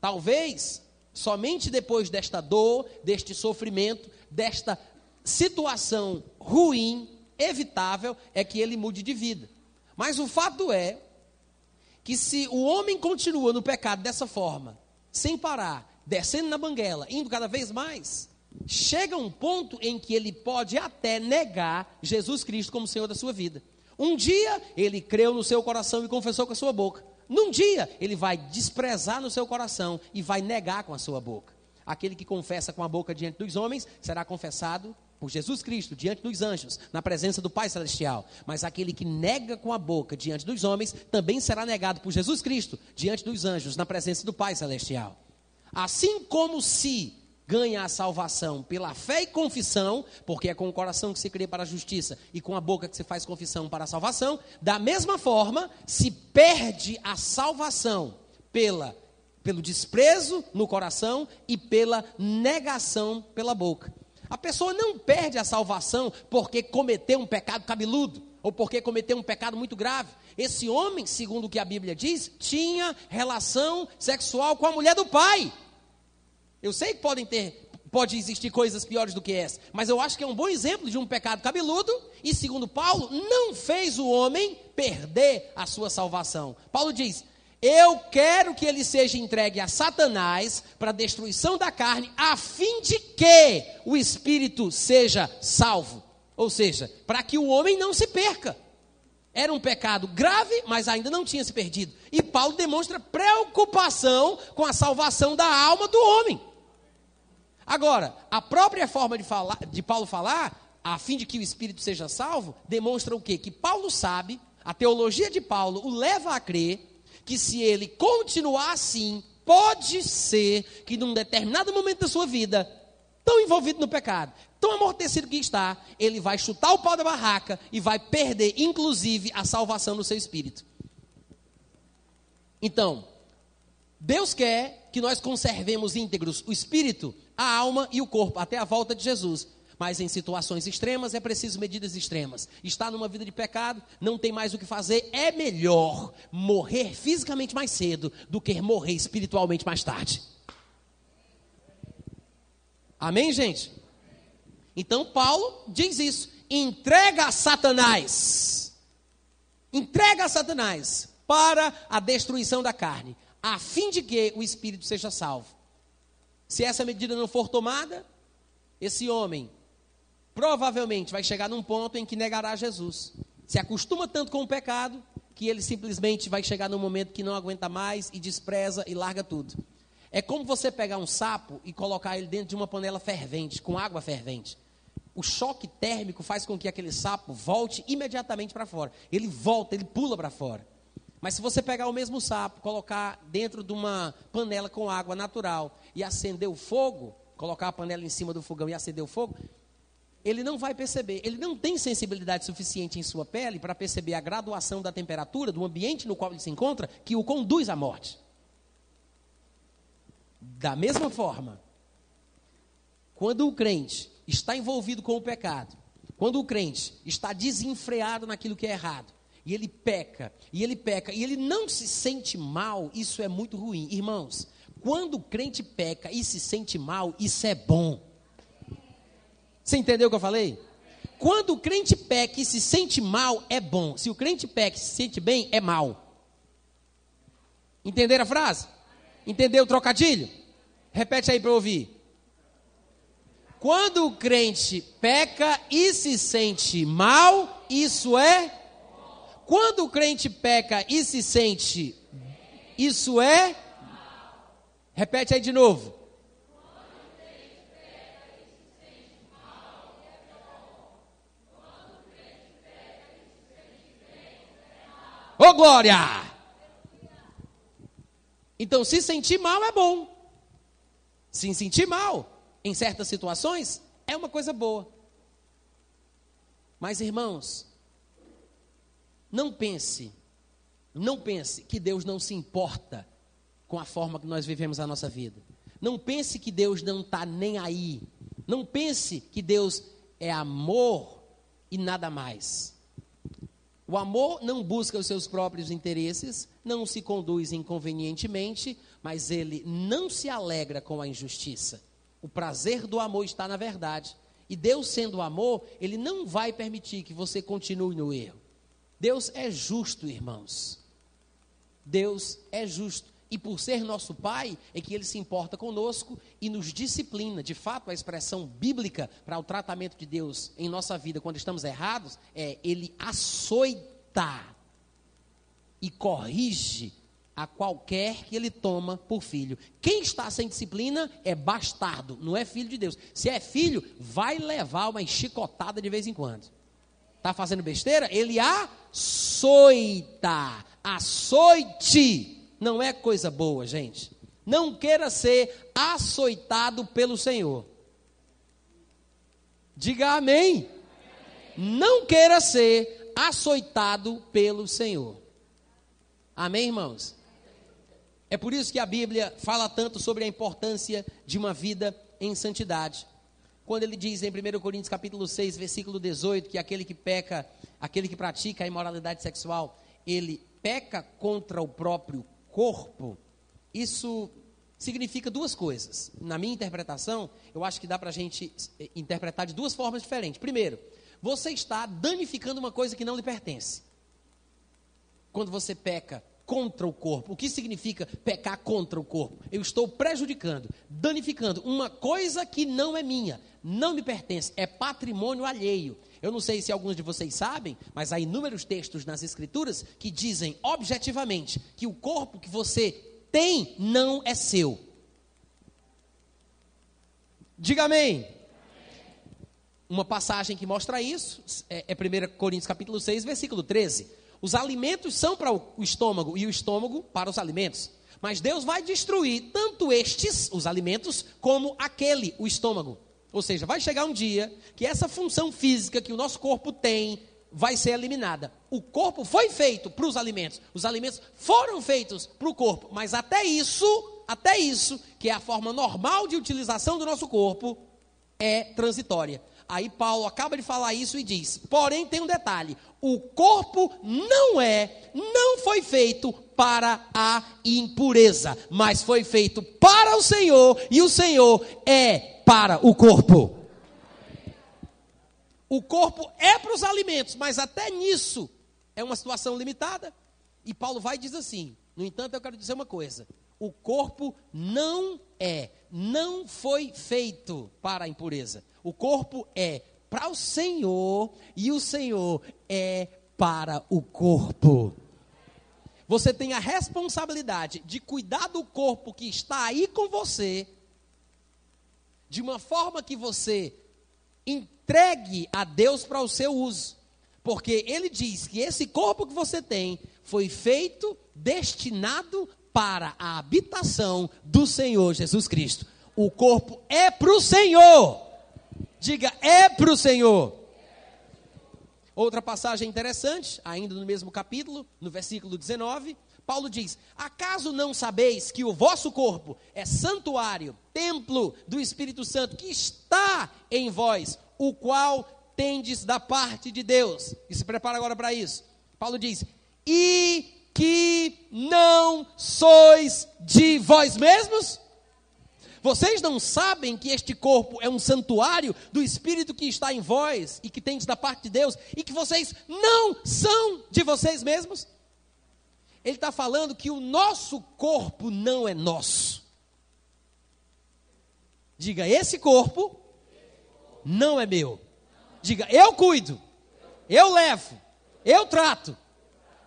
Talvez, somente depois desta dor, deste sofrimento, desta situação ruim, evitável, é que ele mude de vida. Mas o fato é que se o homem continua no pecado dessa forma, sem parar, descendo na banguela, indo cada vez mais, chega um ponto em que ele pode até negar Jesus Cristo como Senhor da sua vida. Um dia ele creu no seu coração e confessou com a sua boca. Num dia ele vai desprezar no seu coração e vai negar com a sua boca. Aquele que confessa com a boca diante dos homens será confessado por Jesus Cristo diante dos anjos, na presença do Pai Celestial. Mas aquele que nega com a boca diante dos homens também será negado por Jesus Cristo diante dos anjos, na presença do Pai Celestial. Assim como se ganha a salvação pela fé e confissão, porque é com o coração que se crê para a justiça e com a boca que se faz confissão para a salvação, da mesma forma, se perde a salvação pela pelo desprezo no coração e pela negação pela boca. A pessoa não perde a salvação porque cometeu um pecado cabeludo ou porque cometeu um pecado muito grave. Esse homem, segundo o que a Bíblia diz, tinha relação sexual com a mulher do pai. Eu sei que podem ter, pode existir coisas piores do que essa, mas eu acho que é um bom exemplo de um pecado cabeludo e, segundo Paulo, não fez o homem perder a sua salvação. Paulo diz: Eu quero que ele seja entregue a Satanás para a destruição da carne, a fim de que o espírito seja salvo. Ou seja, para que o homem não se perca. Era um pecado grave, mas ainda não tinha se perdido. E Paulo demonstra preocupação com a salvação da alma do homem. Agora, a própria forma de, falar, de Paulo falar, a fim de que o espírito seja salvo, demonstra o quê? Que Paulo sabe, a teologia de Paulo o leva a crer que se ele continuar assim, pode ser que num determinado momento da sua vida, tão envolvido no pecado, tão amortecido que está, ele vai chutar o pau da barraca e vai perder, inclusive, a salvação do seu espírito. Então, Deus quer que nós conservemos íntegros o espírito, a alma e o corpo até a volta de Jesus. Mas em situações extremas é preciso medidas extremas. Está numa vida de pecado, não tem mais o que fazer, é melhor morrer fisicamente mais cedo do que morrer espiritualmente mais tarde. Amém, gente? Então Paulo diz isso: entrega a Satanás. Entrega a Satanás para a destruição da carne a fim de que o espírito seja salvo. Se essa medida não for tomada, esse homem provavelmente vai chegar num ponto em que negará Jesus. Se acostuma tanto com o pecado que ele simplesmente vai chegar num momento que não aguenta mais e despreza e larga tudo. É como você pegar um sapo e colocar ele dentro de uma panela fervente, com água fervente. O choque térmico faz com que aquele sapo volte imediatamente para fora. Ele volta, ele pula para fora. Mas se você pegar o mesmo sapo, colocar dentro de uma panela com água natural e acender o fogo, colocar a panela em cima do fogão e acender o fogo, ele não vai perceber, ele não tem sensibilidade suficiente em sua pele para perceber a graduação da temperatura do ambiente no qual ele se encontra que o conduz à morte. Da mesma forma, quando o crente está envolvido com o pecado, quando o crente está desenfreado naquilo que é errado, e ele peca, e ele peca, e ele não se sente mal, isso é muito ruim. Irmãos, quando o crente peca e se sente mal, isso é bom. Você entendeu o que eu falei? Quando o crente peca e se sente mal, é bom. Se o crente peca e se sente bem, é mal. Entenderam a frase? Entendeu o trocadilho? Repete aí para eu ouvir. Quando o crente peca e se sente mal, isso é quando o crente peca e se sente, isso é? Repete aí de novo. Ô oh, glória! Então, se sentir mal é bom. Se sentir mal, em certas situações, é uma coisa boa. Mas, irmãos, não pense Não pense que Deus não se importa com a forma que nós vivemos a nossa vida. Não pense que Deus não está nem aí. Não pense que Deus é amor e nada mais. O amor não busca os seus próprios interesses, não se conduz inconvenientemente, mas ele não se alegra com a injustiça. O prazer do amor está na verdade. E Deus, sendo amor, ele não vai permitir que você continue no erro. Deus é justo, irmãos. Deus é justo. E por ser nosso Pai, é que Ele se importa conosco e nos disciplina. De fato, a expressão bíblica para o tratamento de Deus em nossa vida quando estamos errados é Ele açoita e corrige a qualquer que Ele toma por filho. Quem está sem disciplina é bastardo, não é filho de Deus. Se é filho, vai levar uma chicotada de vez em quando. Está fazendo besteira? Ele açoita. Açoite não é coisa boa, gente. Não queira ser açoitado pelo Senhor. Diga amém. Não queira ser açoitado pelo Senhor. Amém, irmãos? É por isso que a Bíblia fala tanto sobre a importância de uma vida em santidade. Quando ele diz em 1 Coríntios capítulo 6, versículo 18, que aquele que peca, aquele que pratica a imoralidade sexual, ele peca contra o próprio corpo, isso significa duas coisas. Na minha interpretação, eu acho que dá para a gente eh, interpretar de duas formas diferentes. Primeiro, você está danificando uma coisa que não lhe pertence. Quando você peca contra o corpo. O que significa pecar contra o corpo? Eu estou prejudicando, danificando uma coisa que não é minha, não me pertence, é patrimônio alheio. Eu não sei se alguns de vocês sabem, mas há inúmeros textos nas Escrituras que dizem objetivamente que o corpo que você tem não é seu. Diga amém. Uma passagem que mostra isso é, é 1 Coríntios capítulo 6, versículo 13. Os alimentos são para o estômago e o estômago para os alimentos. Mas Deus vai destruir tanto estes, os alimentos, como aquele, o estômago. Ou seja, vai chegar um dia que essa função física que o nosso corpo tem vai ser eliminada. O corpo foi feito para os alimentos, os alimentos foram feitos para o corpo, mas até isso, até isso, que é a forma normal de utilização do nosso corpo, é transitória. Aí Paulo acaba de falar isso e diz: porém tem um detalhe: o corpo não é, não foi feito para a impureza, mas foi feito para o Senhor, e o Senhor é para o corpo. O corpo é para os alimentos, mas até nisso é uma situação limitada. E Paulo vai e diz assim: no entanto, eu quero dizer uma coisa: o corpo não é, não foi feito para a impureza. O corpo é para o Senhor e o Senhor é para o corpo. Você tem a responsabilidade de cuidar do corpo que está aí com você de uma forma que você entregue a Deus para o seu uso. Porque ele diz que esse corpo que você tem foi feito, destinado para a habitação do Senhor Jesus Cristo. O corpo é para o Senhor. Diga, é para o Senhor. Outra passagem interessante, ainda no mesmo capítulo, no versículo 19, Paulo diz: Acaso não sabeis que o vosso corpo é santuário, templo do Espírito Santo que está em vós, o qual tendes da parte de Deus? E se prepara agora para isso. Paulo diz: E que não sois de vós mesmos? Vocês não sabem que este corpo é um santuário do Espírito que está em vós e que tendes da parte de Deus e que vocês não são de vocês mesmos? Ele está falando que o nosso corpo não é nosso. Diga, esse corpo não é meu. Diga, eu cuido, eu levo, eu trato,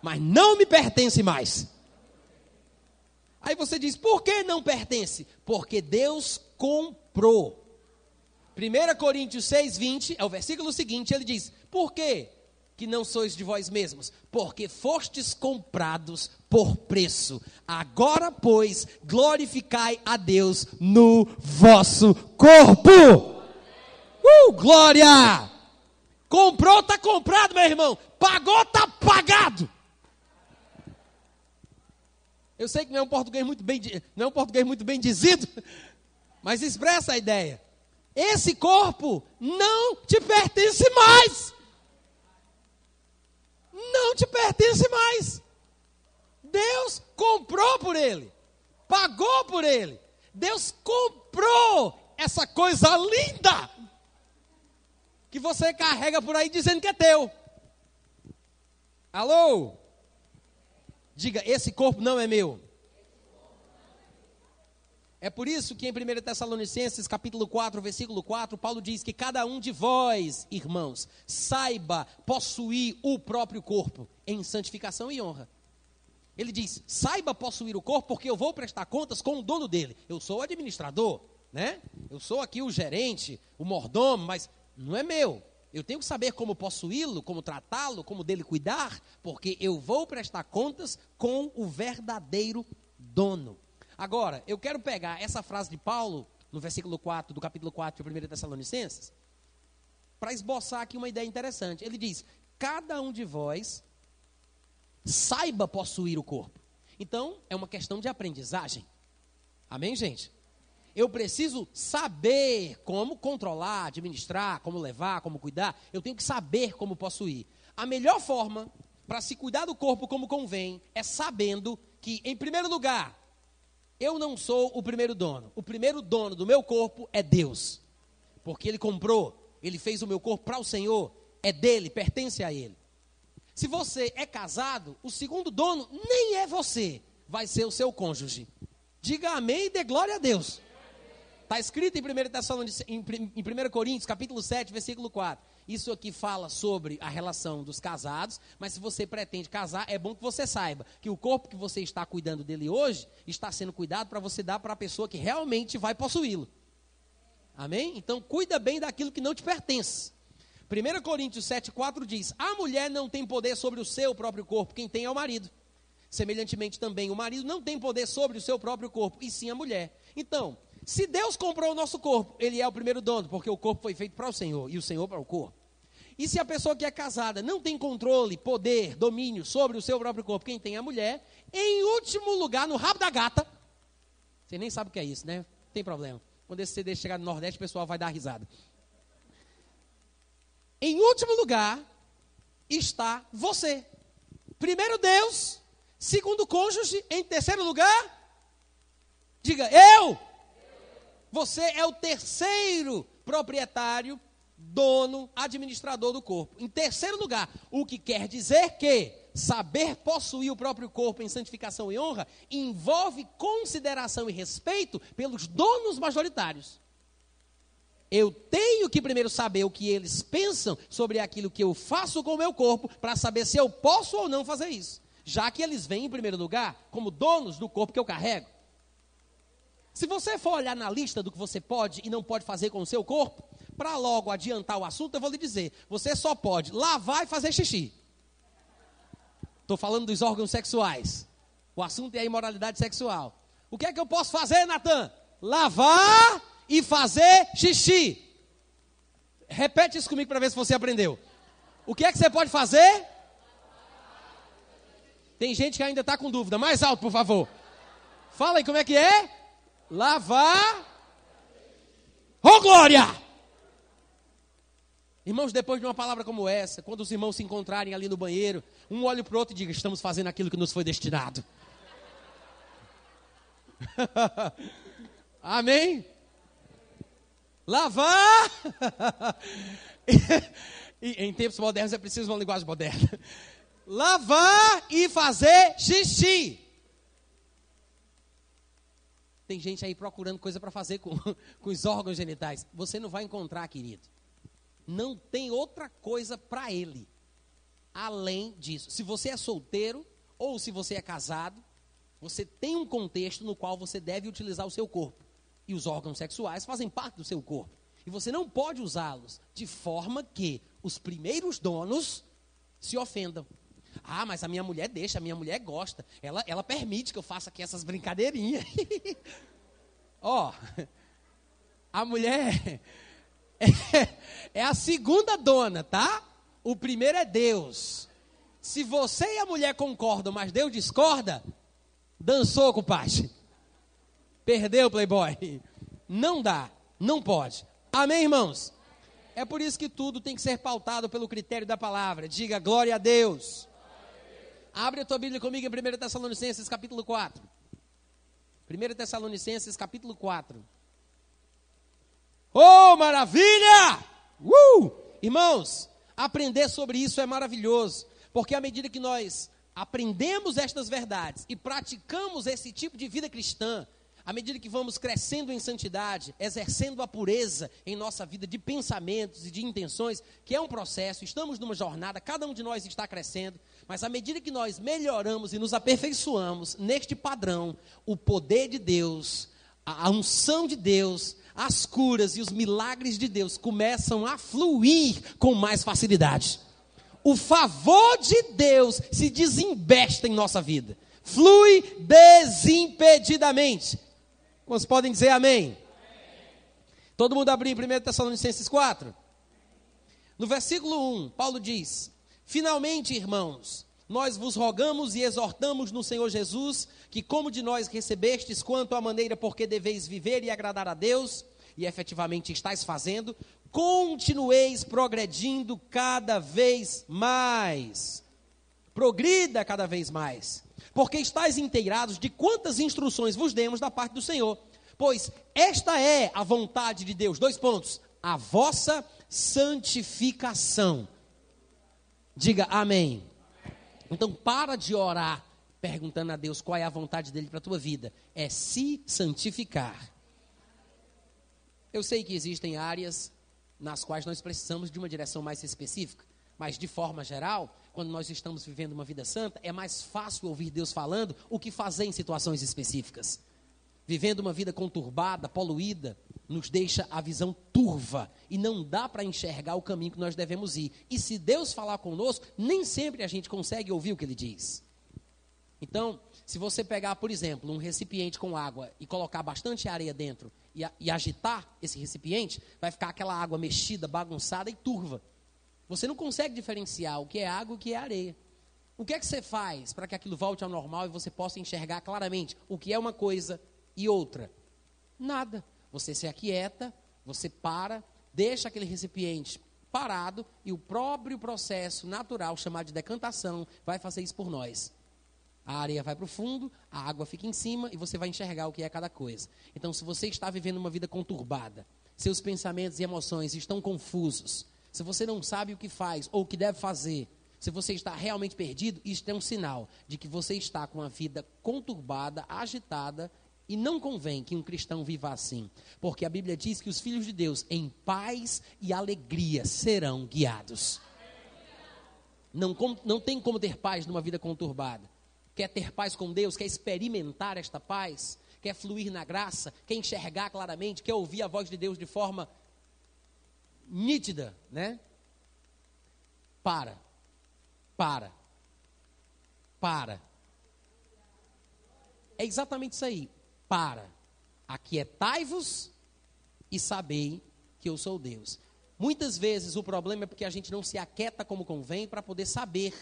mas não me pertence mais. Aí você diz, por que não pertence? Porque Deus comprou. 1 Coríntios 6, 20, é o versículo seguinte, ele diz: Por quê? que não sois de vós mesmos, porque fostes comprados por preço. Agora, pois, glorificai a Deus no vosso corpo. Uh, glória! Comprou, está comprado, meu irmão. Pagou, está pagado. Eu sei que não é um português muito bem, não é um português muito bem dizido, mas expressa a ideia. Esse corpo não te pertence mais. Não te pertence mais. Deus comprou por ele, pagou por ele. Deus comprou essa coisa linda que você carrega por aí dizendo que é teu. Alô? Diga, esse corpo não é meu. É por isso que em 1 Tessalonicenses, capítulo 4, versículo 4, Paulo diz que cada um de vós, irmãos, saiba possuir o próprio corpo em santificação e honra. Ele diz: saiba possuir o corpo, porque eu vou prestar contas com o dono dele. Eu sou o administrador, né? Eu sou aqui o gerente, o mordomo, mas não é meu. Eu tenho que saber como possuí-lo, como tratá-lo, como dele cuidar, porque eu vou prestar contas com o verdadeiro dono. Agora, eu quero pegar essa frase de Paulo, no versículo 4 do capítulo 4 de 1 Tessalonicenses, para esboçar aqui uma ideia interessante. Ele diz: Cada um de vós saiba possuir o corpo. Então, é uma questão de aprendizagem. Amém, gente? Eu preciso saber como controlar, administrar, como levar, como cuidar. Eu tenho que saber como possuir. A melhor forma para se cuidar do corpo como convém é sabendo que, em primeiro lugar, eu não sou o primeiro dono. O primeiro dono do meu corpo é Deus. Porque Ele comprou, Ele fez o meu corpo para o Senhor, é dele, pertence a Ele. Se você é casado, o segundo dono nem é você, vai ser o seu cônjuge. Diga amém e dê glória a Deus. Está escrito em 1, em 1 Coríntios, capítulo 7, versículo 4. Isso aqui fala sobre a relação dos casados, mas se você pretende casar, é bom que você saiba que o corpo que você está cuidando dele hoje está sendo cuidado para você dar para a pessoa que realmente vai possuí-lo. Amém? Então cuida bem daquilo que não te pertence. 1 Coríntios 7,4 diz: A mulher não tem poder sobre o seu próprio corpo, quem tem é o marido. Semelhantemente também, o marido não tem poder sobre o seu próprio corpo, e sim a mulher. Então, se Deus comprou o nosso corpo, Ele é o primeiro dono, porque o corpo foi feito para o Senhor e o Senhor para o corpo. E se a pessoa que é casada não tem controle, poder, domínio sobre o seu próprio corpo, quem tem é a mulher, em último lugar, no rabo da gata, você nem sabe o que é isso, né? Não tem problema. Quando esse CD chegar no Nordeste, o pessoal vai dar risada. Em último lugar está você. Primeiro Deus, segundo cônjuge, em terceiro lugar, diga eu. Você é o terceiro proprietário, dono, administrador do corpo. Em terceiro lugar, o que quer dizer que saber possuir o próprio corpo em santificação e honra envolve consideração e respeito pelos donos majoritários. Eu tenho que primeiro saber o que eles pensam sobre aquilo que eu faço com o meu corpo, para saber se eu posso ou não fazer isso. Já que eles vêm em primeiro lugar como donos do corpo que eu carrego. Se você for olhar na lista do que você pode e não pode fazer com o seu corpo, para logo adiantar o assunto, eu vou lhe dizer: você só pode lavar e fazer xixi. Estou falando dos órgãos sexuais. O assunto é a imoralidade sexual. O que é que eu posso fazer, Natan? Lavar e fazer xixi. Repete isso comigo para ver se você aprendeu. O que é que você pode fazer? Tem gente que ainda está com dúvida. Mais alto, por favor. Fala aí como é que é? Lavar. Oh glória! Irmãos, depois de uma palavra como essa, quando os irmãos se encontrarem ali no banheiro, um olha para o outro e diga: Estamos fazendo aquilo que nos foi destinado. Amém? Lavar. e, em tempos modernos é preciso uma linguagem moderna. Lavar e fazer xixi. Tem gente aí procurando coisa para fazer com, com os órgãos genitais. Você não vai encontrar, querido. Não tem outra coisa para ele além disso. Se você é solteiro ou se você é casado, você tem um contexto no qual você deve utilizar o seu corpo. E os órgãos sexuais fazem parte do seu corpo. E você não pode usá-los de forma que os primeiros donos se ofendam. Ah, mas a minha mulher deixa, a minha mulher gosta. Ela, ela permite que eu faça aqui essas brincadeirinhas. Ó, oh, a mulher é, é a segunda dona, tá? O primeiro é Deus. Se você e a mulher concordam, mas Deus discorda, Dançou, compadre. Perdeu, playboy. Não dá, não pode. Amém, irmãos? É por isso que tudo tem que ser pautado pelo critério da palavra. Diga glória a Deus. Abre a tua Bíblia comigo em 1 Tessalonicenses capítulo 4. 1 Tessalonicenses capítulo 4. Oh, maravilha! Uh! Irmãos, aprender sobre isso é maravilhoso, porque à medida que nós aprendemos estas verdades e praticamos esse tipo de vida cristã, à medida que vamos crescendo em santidade, exercendo a pureza em nossa vida de pensamentos e de intenções, que é um processo, estamos numa jornada, cada um de nós está crescendo, mas à medida que nós melhoramos e nos aperfeiçoamos neste padrão, o poder de Deus, a unção de Deus, as curas e os milagres de Deus começam a fluir com mais facilidade. O favor de Deus se desembesta em nossa vida, flui desimpedidamente. Quantos podem dizer amém? Todo mundo abriu em 1 Tessalonicenses 4? No versículo 1, Paulo diz: Finalmente, irmãos, nós vos rogamos e exortamos no Senhor Jesus que, como de nós recebestes, quanto à maneira por que deveis viver e agradar a Deus, e efetivamente estáis fazendo, continueis progredindo cada vez mais. Progrida cada vez mais porque estáis inteirados de quantas instruções vos demos da parte do Senhor. Pois esta é a vontade de Deus. Dois pontos. A vossa santificação. Diga amém. Então para de orar perguntando a Deus qual é a vontade dele para a tua vida. É se santificar. Eu sei que existem áreas nas quais nós precisamos de uma direção mais específica, mas de forma geral, quando nós estamos vivendo uma vida santa, é mais fácil ouvir Deus falando o que fazer em situações específicas. Vivendo uma vida conturbada, poluída, nos deixa a visão turva e não dá para enxergar o caminho que nós devemos ir. E se Deus falar conosco, nem sempre a gente consegue ouvir o que ele diz. Então, se você pegar, por exemplo, um recipiente com água e colocar bastante areia dentro e, e agitar esse recipiente, vai ficar aquela água mexida, bagunçada e turva. Você não consegue diferenciar o que é água e o que é areia. O que é que você faz para que aquilo volte ao normal e você possa enxergar claramente o que é uma coisa e outra? Nada. Você se aquieta, você para, deixa aquele recipiente parado e o próprio processo natural, chamado de decantação, vai fazer isso por nós. A areia vai para o fundo, a água fica em cima e você vai enxergar o que é cada coisa. Então, se você está vivendo uma vida conturbada, seus pensamentos e emoções estão confusos, se você não sabe o que faz ou o que deve fazer, se você está realmente perdido, isso é um sinal de que você está com uma vida conturbada, agitada, e não convém que um cristão viva assim, porque a Bíblia diz que os filhos de Deus, em paz e alegria, serão guiados. Não, não tem como ter paz numa vida conturbada. Quer ter paz com Deus, quer experimentar esta paz, quer fluir na graça, quer enxergar claramente, quer ouvir a voz de Deus de forma nítida, né? Para. Para. Para. É exatamente isso aí. Para. Aquietai-vos e sabei que eu sou Deus. Muitas vezes o problema é porque a gente não se aquieta como convém para poder saber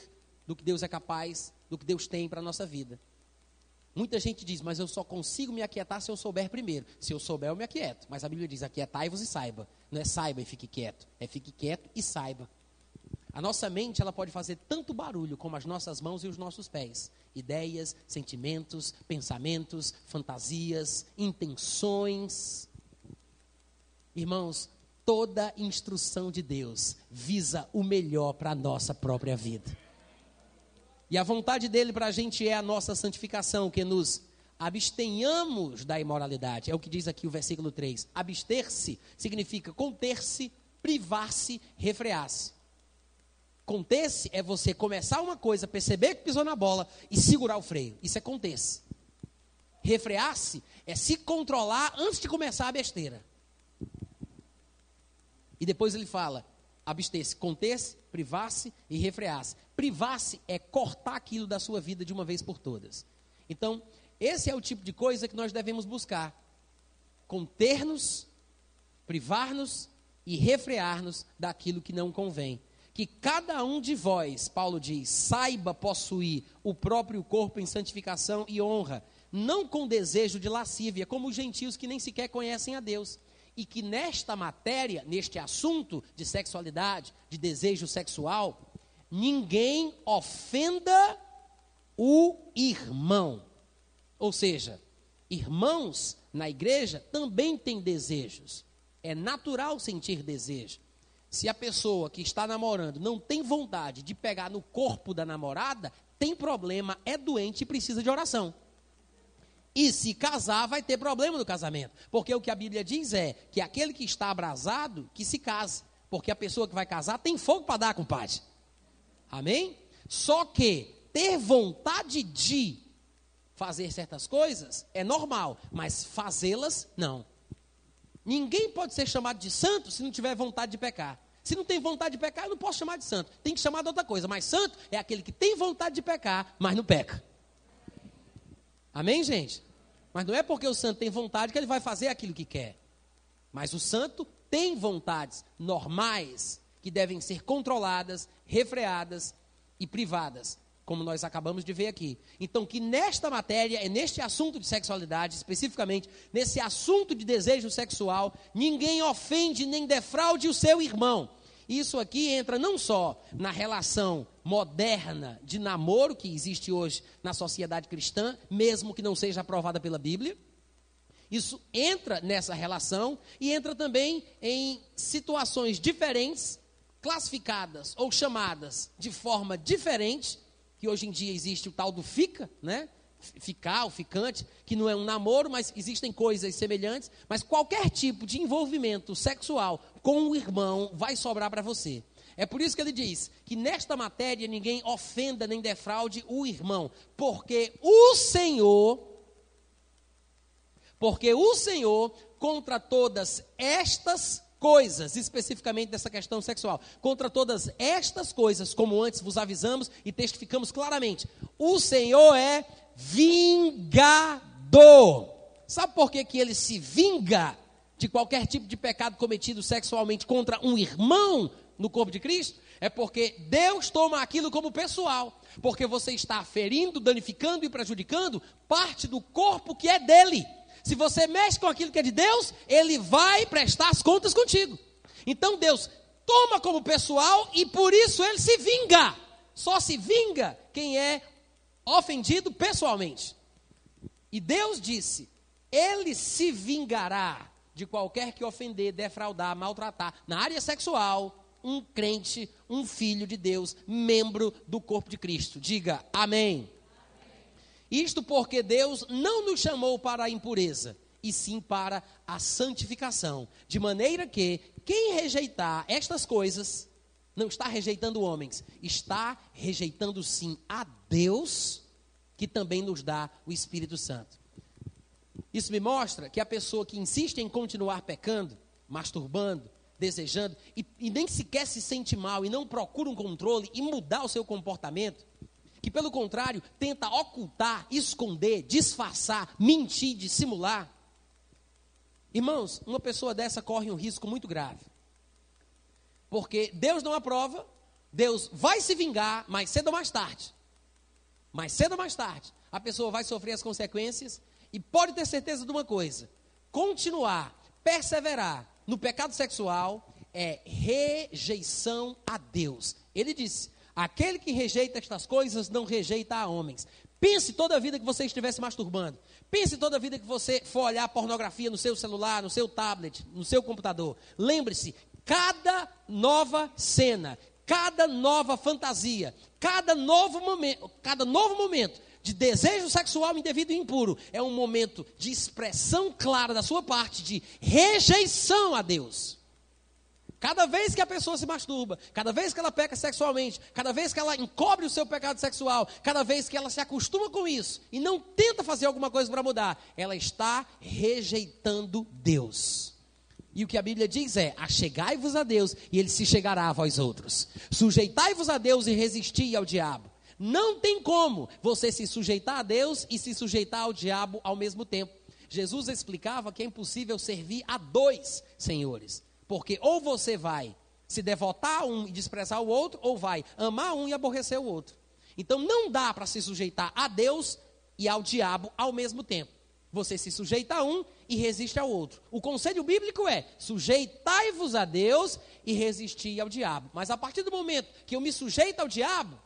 do que Deus é capaz, do que Deus tem para a nossa vida. Muita gente diz, mas eu só consigo me aquietar se eu souber primeiro. Se eu souber, eu me aquieto. Mas a Bíblia diz: aquietai-vos e saiba. Não é saiba e fique quieto. É fique quieto e saiba. A nossa mente ela pode fazer tanto barulho como as nossas mãos e os nossos pés. Ideias, sentimentos, pensamentos, fantasias, intenções. Irmãos, toda instrução de Deus visa o melhor para a nossa própria vida. E a vontade dele para a gente é a nossa santificação, que nos abstenhamos da imoralidade. É o que diz aqui o versículo 3. Abster-se significa conter-se, privar-se, refrear-se. Conter-se é você começar uma coisa, perceber que pisou na bola e segurar o freio. Isso é conter-se. Refrear-se é se controlar antes de começar a besteira. E depois ele fala: abster-se, conter-se, privar-se e refrear-se. Privar-se é cortar aquilo da sua vida de uma vez por todas. Então, esse é o tipo de coisa que nós devemos buscar: conter-nos, privar-nos e refrear-nos daquilo que não convém. Que cada um de vós, Paulo diz, saiba possuir o próprio corpo em santificação e honra, não com desejo de lascívia, como os gentios que nem sequer conhecem a Deus. E que nesta matéria, neste assunto de sexualidade, de desejo sexual, ninguém ofenda o irmão. Ou seja, irmãos na igreja também têm desejos. É natural sentir desejo. Se a pessoa que está namorando não tem vontade de pegar no corpo da namorada, tem problema, é doente e precisa de oração. E se casar, vai ter problema no casamento. Porque o que a Bíblia diz é que aquele que está abrasado, que se case. Porque a pessoa que vai casar tem fogo para dar, compadre. Amém? Só que ter vontade de fazer certas coisas é normal, mas fazê-las, não. Ninguém pode ser chamado de santo se não tiver vontade de pecar. Se não tem vontade de pecar, eu não posso chamar de santo. Tem que chamar de outra coisa. Mas santo é aquele que tem vontade de pecar, mas não peca. Amém, gente? Mas não é porque o santo tem vontade que ele vai fazer aquilo que quer. Mas o santo tem vontades normais que devem ser controladas, refreadas e privadas como nós acabamos de ver aqui. Então, que nesta matéria, é neste assunto de sexualidade, especificamente, nesse assunto de desejo sexual, ninguém ofende nem defraude o seu irmão. Isso aqui entra não só na relação moderna de namoro que existe hoje na sociedade cristã, mesmo que não seja aprovada pela Bíblia. Isso entra nessa relação e entra também em situações diferentes, classificadas ou chamadas de forma diferente que hoje em dia existe o tal do fica, né? Ficar, o ficante, que não é um namoro, mas existem coisas semelhantes, mas qualquer tipo de envolvimento sexual com o irmão vai sobrar para você. É por isso que ele diz que nesta matéria ninguém ofenda nem defraude o irmão, porque o Senhor, porque o Senhor contra todas estas coisas, especificamente dessa questão sexual. Contra todas estas coisas, como antes vos avisamos e testificamos claramente, o Senhor é vingador. Sabe por que, que ele se vinga de qualquer tipo de pecado cometido sexualmente contra um irmão no corpo de Cristo? É porque Deus toma aquilo como pessoal. Porque você está ferindo, danificando e prejudicando parte do corpo que é dele. Se você mexe com aquilo que é de Deus, ele vai prestar as contas contigo. Então Deus toma como pessoal e por isso ele se vinga. Só se vinga quem é ofendido pessoalmente. E Deus disse: Ele se vingará de qualquer que ofender, defraudar, maltratar na área sexual um crente, um filho de Deus, membro do corpo de Cristo. Diga amém. Isto porque Deus não nos chamou para a impureza, e sim para a santificação. De maneira que quem rejeitar estas coisas, não está rejeitando homens, está rejeitando sim a Deus, que também nos dá o Espírito Santo. Isso me mostra que a pessoa que insiste em continuar pecando, masturbando, desejando, e, e nem sequer se sente mal, e não procura um controle e mudar o seu comportamento, que, pelo contrário, tenta ocultar, esconder, disfarçar, mentir, dissimular. Irmãos, uma pessoa dessa corre um risco muito grave. Porque Deus não aprova, Deus vai se vingar, mais cedo ou mais tarde. Mais cedo ou mais tarde, a pessoa vai sofrer as consequências e pode ter certeza de uma coisa: continuar, perseverar no pecado sexual é rejeição a Deus. Ele disse: Aquele que rejeita estas coisas não rejeita a homens. Pense toda a vida que você estivesse masturbando. Pense toda a vida que você for olhar pornografia no seu celular, no seu tablet, no seu computador. Lembre-se, cada nova cena, cada nova fantasia, cada novo momento, cada novo momento de desejo sexual indevido e impuro é um momento de expressão clara da sua parte de rejeição a Deus. Cada vez que a pessoa se masturba, cada vez que ela peca sexualmente, cada vez que ela encobre o seu pecado sexual, cada vez que ela se acostuma com isso e não tenta fazer alguma coisa para mudar, ela está rejeitando Deus. E o que a Bíblia diz é: achegai-vos a Deus e ele se chegará a vós outros. Sujeitai-vos a Deus e resisti ao diabo. Não tem como você se sujeitar a Deus e se sujeitar ao diabo ao mesmo tempo. Jesus explicava que é impossível servir a dois senhores. Porque ou você vai se devotar a um e desprezar o outro, ou vai amar um e aborrecer o outro. Então não dá para se sujeitar a Deus e ao diabo ao mesmo tempo. Você se sujeita a um e resiste ao outro. O conselho bíblico é: sujeitai-vos a Deus e resisti ao diabo. Mas a partir do momento que eu me sujeito ao diabo,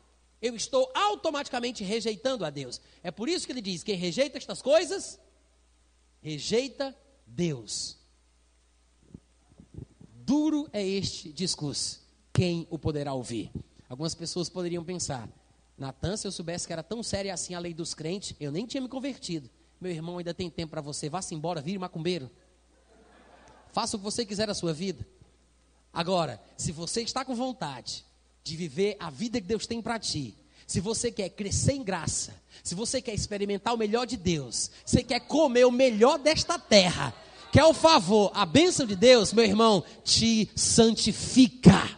eu estou automaticamente rejeitando a Deus. É por isso que ele diz: quem rejeita estas coisas, rejeita Deus. Duro é este discurso. Quem o poderá ouvir? Algumas pessoas poderiam pensar: Natan, se eu soubesse que era tão séria assim a lei dos crentes, eu nem tinha me convertido. Meu irmão, ainda tem tempo para você. Vá-se embora, vire macumbeiro. Faça o que você quiser da sua vida. Agora, se você está com vontade de viver a vida que Deus tem para ti, se você quer crescer em graça, se você quer experimentar o melhor de Deus, você quer comer o melhor desta terra, quer o favor, a bênção de Deus, meu irmão, te santifica.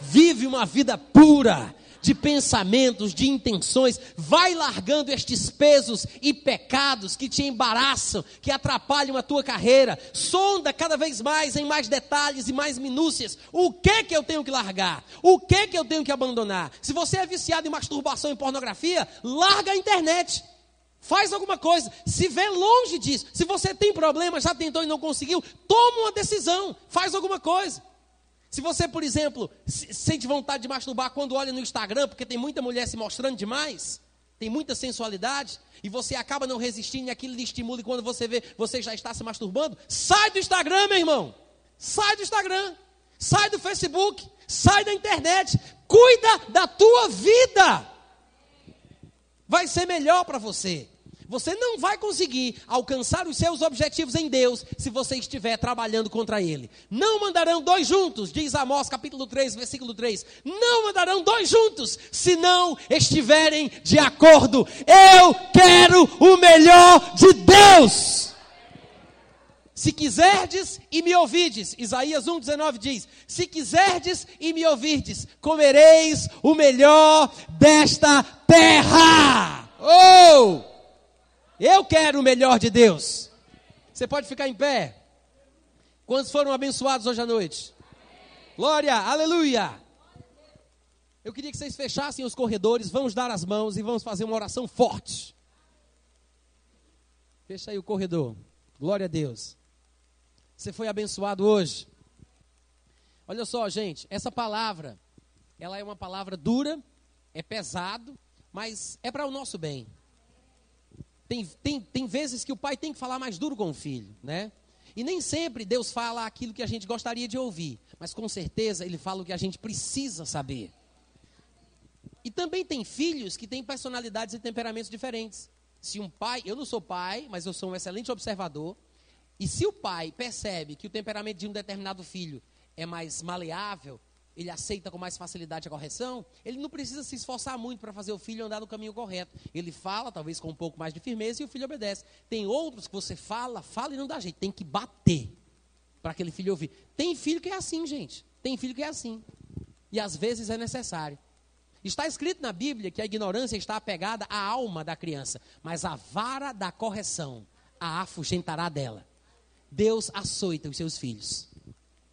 Vive uma vida pura, de pensamentos, de intenções, vai largando estes pesos e pecados que te embaraçam, que atrapalham a tua carreira. Sonda cada vez mais em mais detalhes e mais minúcias. O que que eu tenho que largar? O que que eu tenho que abandonar? Se você é viciado em masturbação e pornografia, larga a internet. Faz alguma coisa, se vê longe disso. Se você tem problema, já tentou e não conseguiu, toma uma decisão, faz alguma coisa. Se você, por exemplo, sente vontade de masturbar quando olha no Instagram, porque tem muita mulher se mostrando demais, tem muita sensualidade, e você acaba não resistindo e aquilo lhe estimula, e quando você vê, você já está se masturbando, sai do Instagram, meu irmão. Sai do Instagram. Sai do Facebook. Sai da internet. Cuida da tua vida. Vai ser melhor para você. Você não vai conseguir alcançar os seus objetivos em Deus se você estiver trabalhando contra Ele. Não mandarão dois juntos, diz Amós capítulo 3, versículo 3. Não mandarão dois juntos se não estiverem de acordo. Eu quero o melhor de Deus. Se quiserdes e me ouvides, Isaías 1,19 diz: Se quiserdes e me ouvirdes, comereis o melhor desta terra. Oh! Eu quero o melhor de Deus. Você pode ficar em pé. Quantos foram abençoados hoje à noite? Glória, aleluia. Eu queria que vocês fechassem os corredores, vamos dar as mãos e vamos fazer uma oração forte. Fecha aí o corredor. Glória a Deus. Você foi abençoado hoje. Olha só, gente, essa palavra, ela é uma palavra dura, é pesado, mas é para o nosso bem. Tem, tem, tem vezes que o pai tem que falar mais duro com o filho, né? E nem sempre Deus fala aquilo que a gente gostaria de ouvir, mas com certeza Ele fala o que a gente precisa saber. E também tem filhos que têm personalidades e temperamentos diferentes. Se um pai, eu não sou pai, mas eu sou um excelente observador, e se o pai percebe que o temperamento de um determinado filho é mais maleável, ele aceita com mais facilidade a correção, ele não precisa se esforçar muito para fazer o filho andar no caminho correto. Ele fala, talvez com um pouco mais de firmeza, e o filho obedece. Tem outros que você fala, fala e não dá jeito, tem que bater para aquele filho ouvir. Tem filho que é assim, gente. Tem filho que é assim. E às vezes é necessário. Está escrito na Bíblia que a ignorância está apegada à alma da criança, mas a vara da correção a afugentará dela. Deus açoita os seus filhos.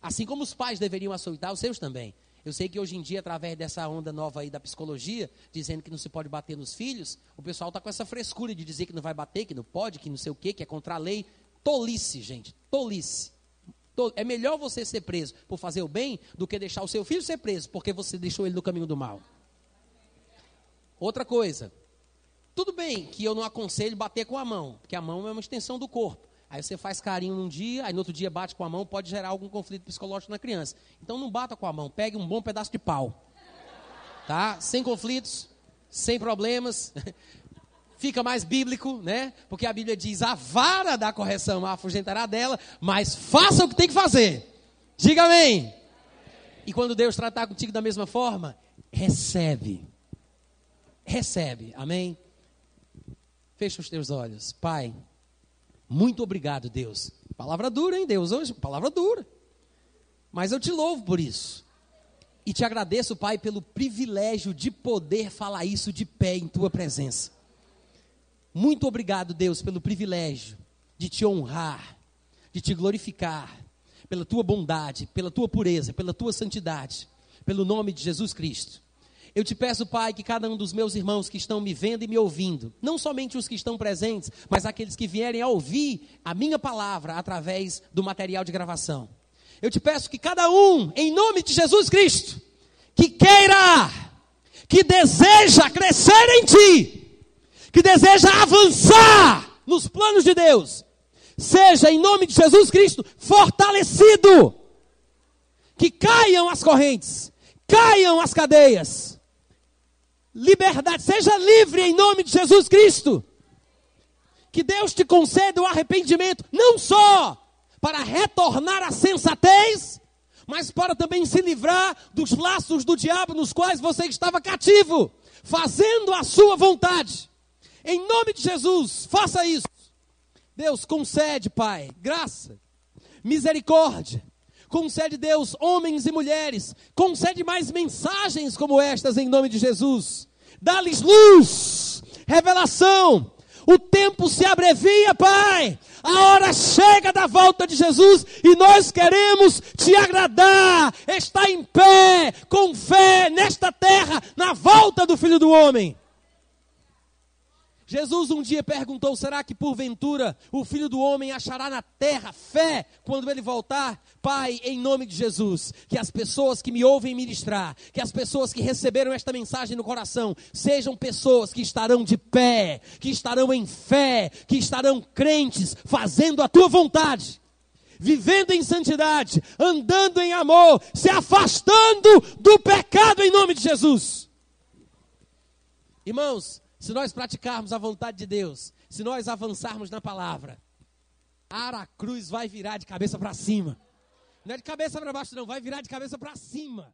Assim como os pais deveriam açoitar os seus também. Eu sei que hoje em dia, através dessa onda nova aí da psicologia, dizendo que não se pode bater nos filhos, o pessoal está com essa frescura de dizer que não vai bater, que não pode, que não sei o quê, que é contra a lei. Tolice, gente, tolice. É melhor você ser preso por fazer o bem do que deixar o seu filho ser preso porque você deixou ele no caminho do mal. Outra coisa, tudo bem que eu não aconselho bater com a mão, porque a mão é uma extensão do corpo. Aí você faz carinho num dia, aí no outro dia bate com a mão, pode gerar algum conflito psicológico na criança. Então não bata com a mão, pegue um bom pedaço de pau. Tá? Sem conflitos, sem problemas. Fica mais bíblico, né? Porque a Bíblia diz: a vara da correção afugentará dela, mas faça o que tem que fazer. Diga amém. E quando Deus tratar contigo da mesma forma, recebe. Recebe. Amém? Fecha os teus olhos. Pai. Muito obrigado, Deus. Palavra dura, hein, Deus? Hoje, palavra dura. Mas eu te louvo por isso. E te agradeço, Pai, pelo privilégio de poder falar isso de pé em tua presença. Muito obrigado, Deus, pelo privilégio de te honrar, de te glorificar, pela tua bondade, pela tua pureza, pela tua santidade, pelo nome de Jesus Cristo. Eu te peço, Pai, que cada um dos meus irmãos que estão me vendo e me ouvindo, não somente os que estão presentes, mas aqueles que vierem a ouvir a minha palavra através do material de gravação. Eu te peço que cada um, em nome de Jesus Cristo, que queira, que deseja crescer em ti, que deseja avançar nos planos de Deus, seja em nome de Jesus Cristo fortalecido. Que caiam as correntes, caiam as cadeias. Liberdade, seja livre em nome de Jesus Cristo. Que Deus te conceda o arrependimento, não só para retornar à sensatez, mas para também se livrar dos laços do diabo nos quais você estava cativo, fazendo a sua vontade. Em nome de Jesus, faça isso. Deus, concede, Pai, graça, misericórdia. Concede, Deus, homens e mulheres. Concede mais mensagens como estas em nome de Jesus. Dá-lhes luz, revelação. O tempo se abrevia, Pai. A hora chega da volta de Jesus e nós queremos te agradar. Estar em pé, com fé, nesta terra, na volta do Filho do Homem. Jesus um dia perguntou: será que porventura o filho do homem achará na terra fé quando ele voltar? Pai, em nome de Jesus, que as pessoas que me ouvem ministrar, que as pessoas que receberam esta mensagem no coração, sejam pessoas que estarão de pé, que estarão em fé, que estarão crentes, fazendo a tua vontade vivendo em santidade, andando em amor, se afastando do pecado em nome de Jesus. Irmãos, se nós praticarmos a vontade de Deus, se nós avançarmos na palavra, Aracruz vai virar de cabeça para cima. Não é de cabeça para baixo, não, vai virar de cabeça para cima.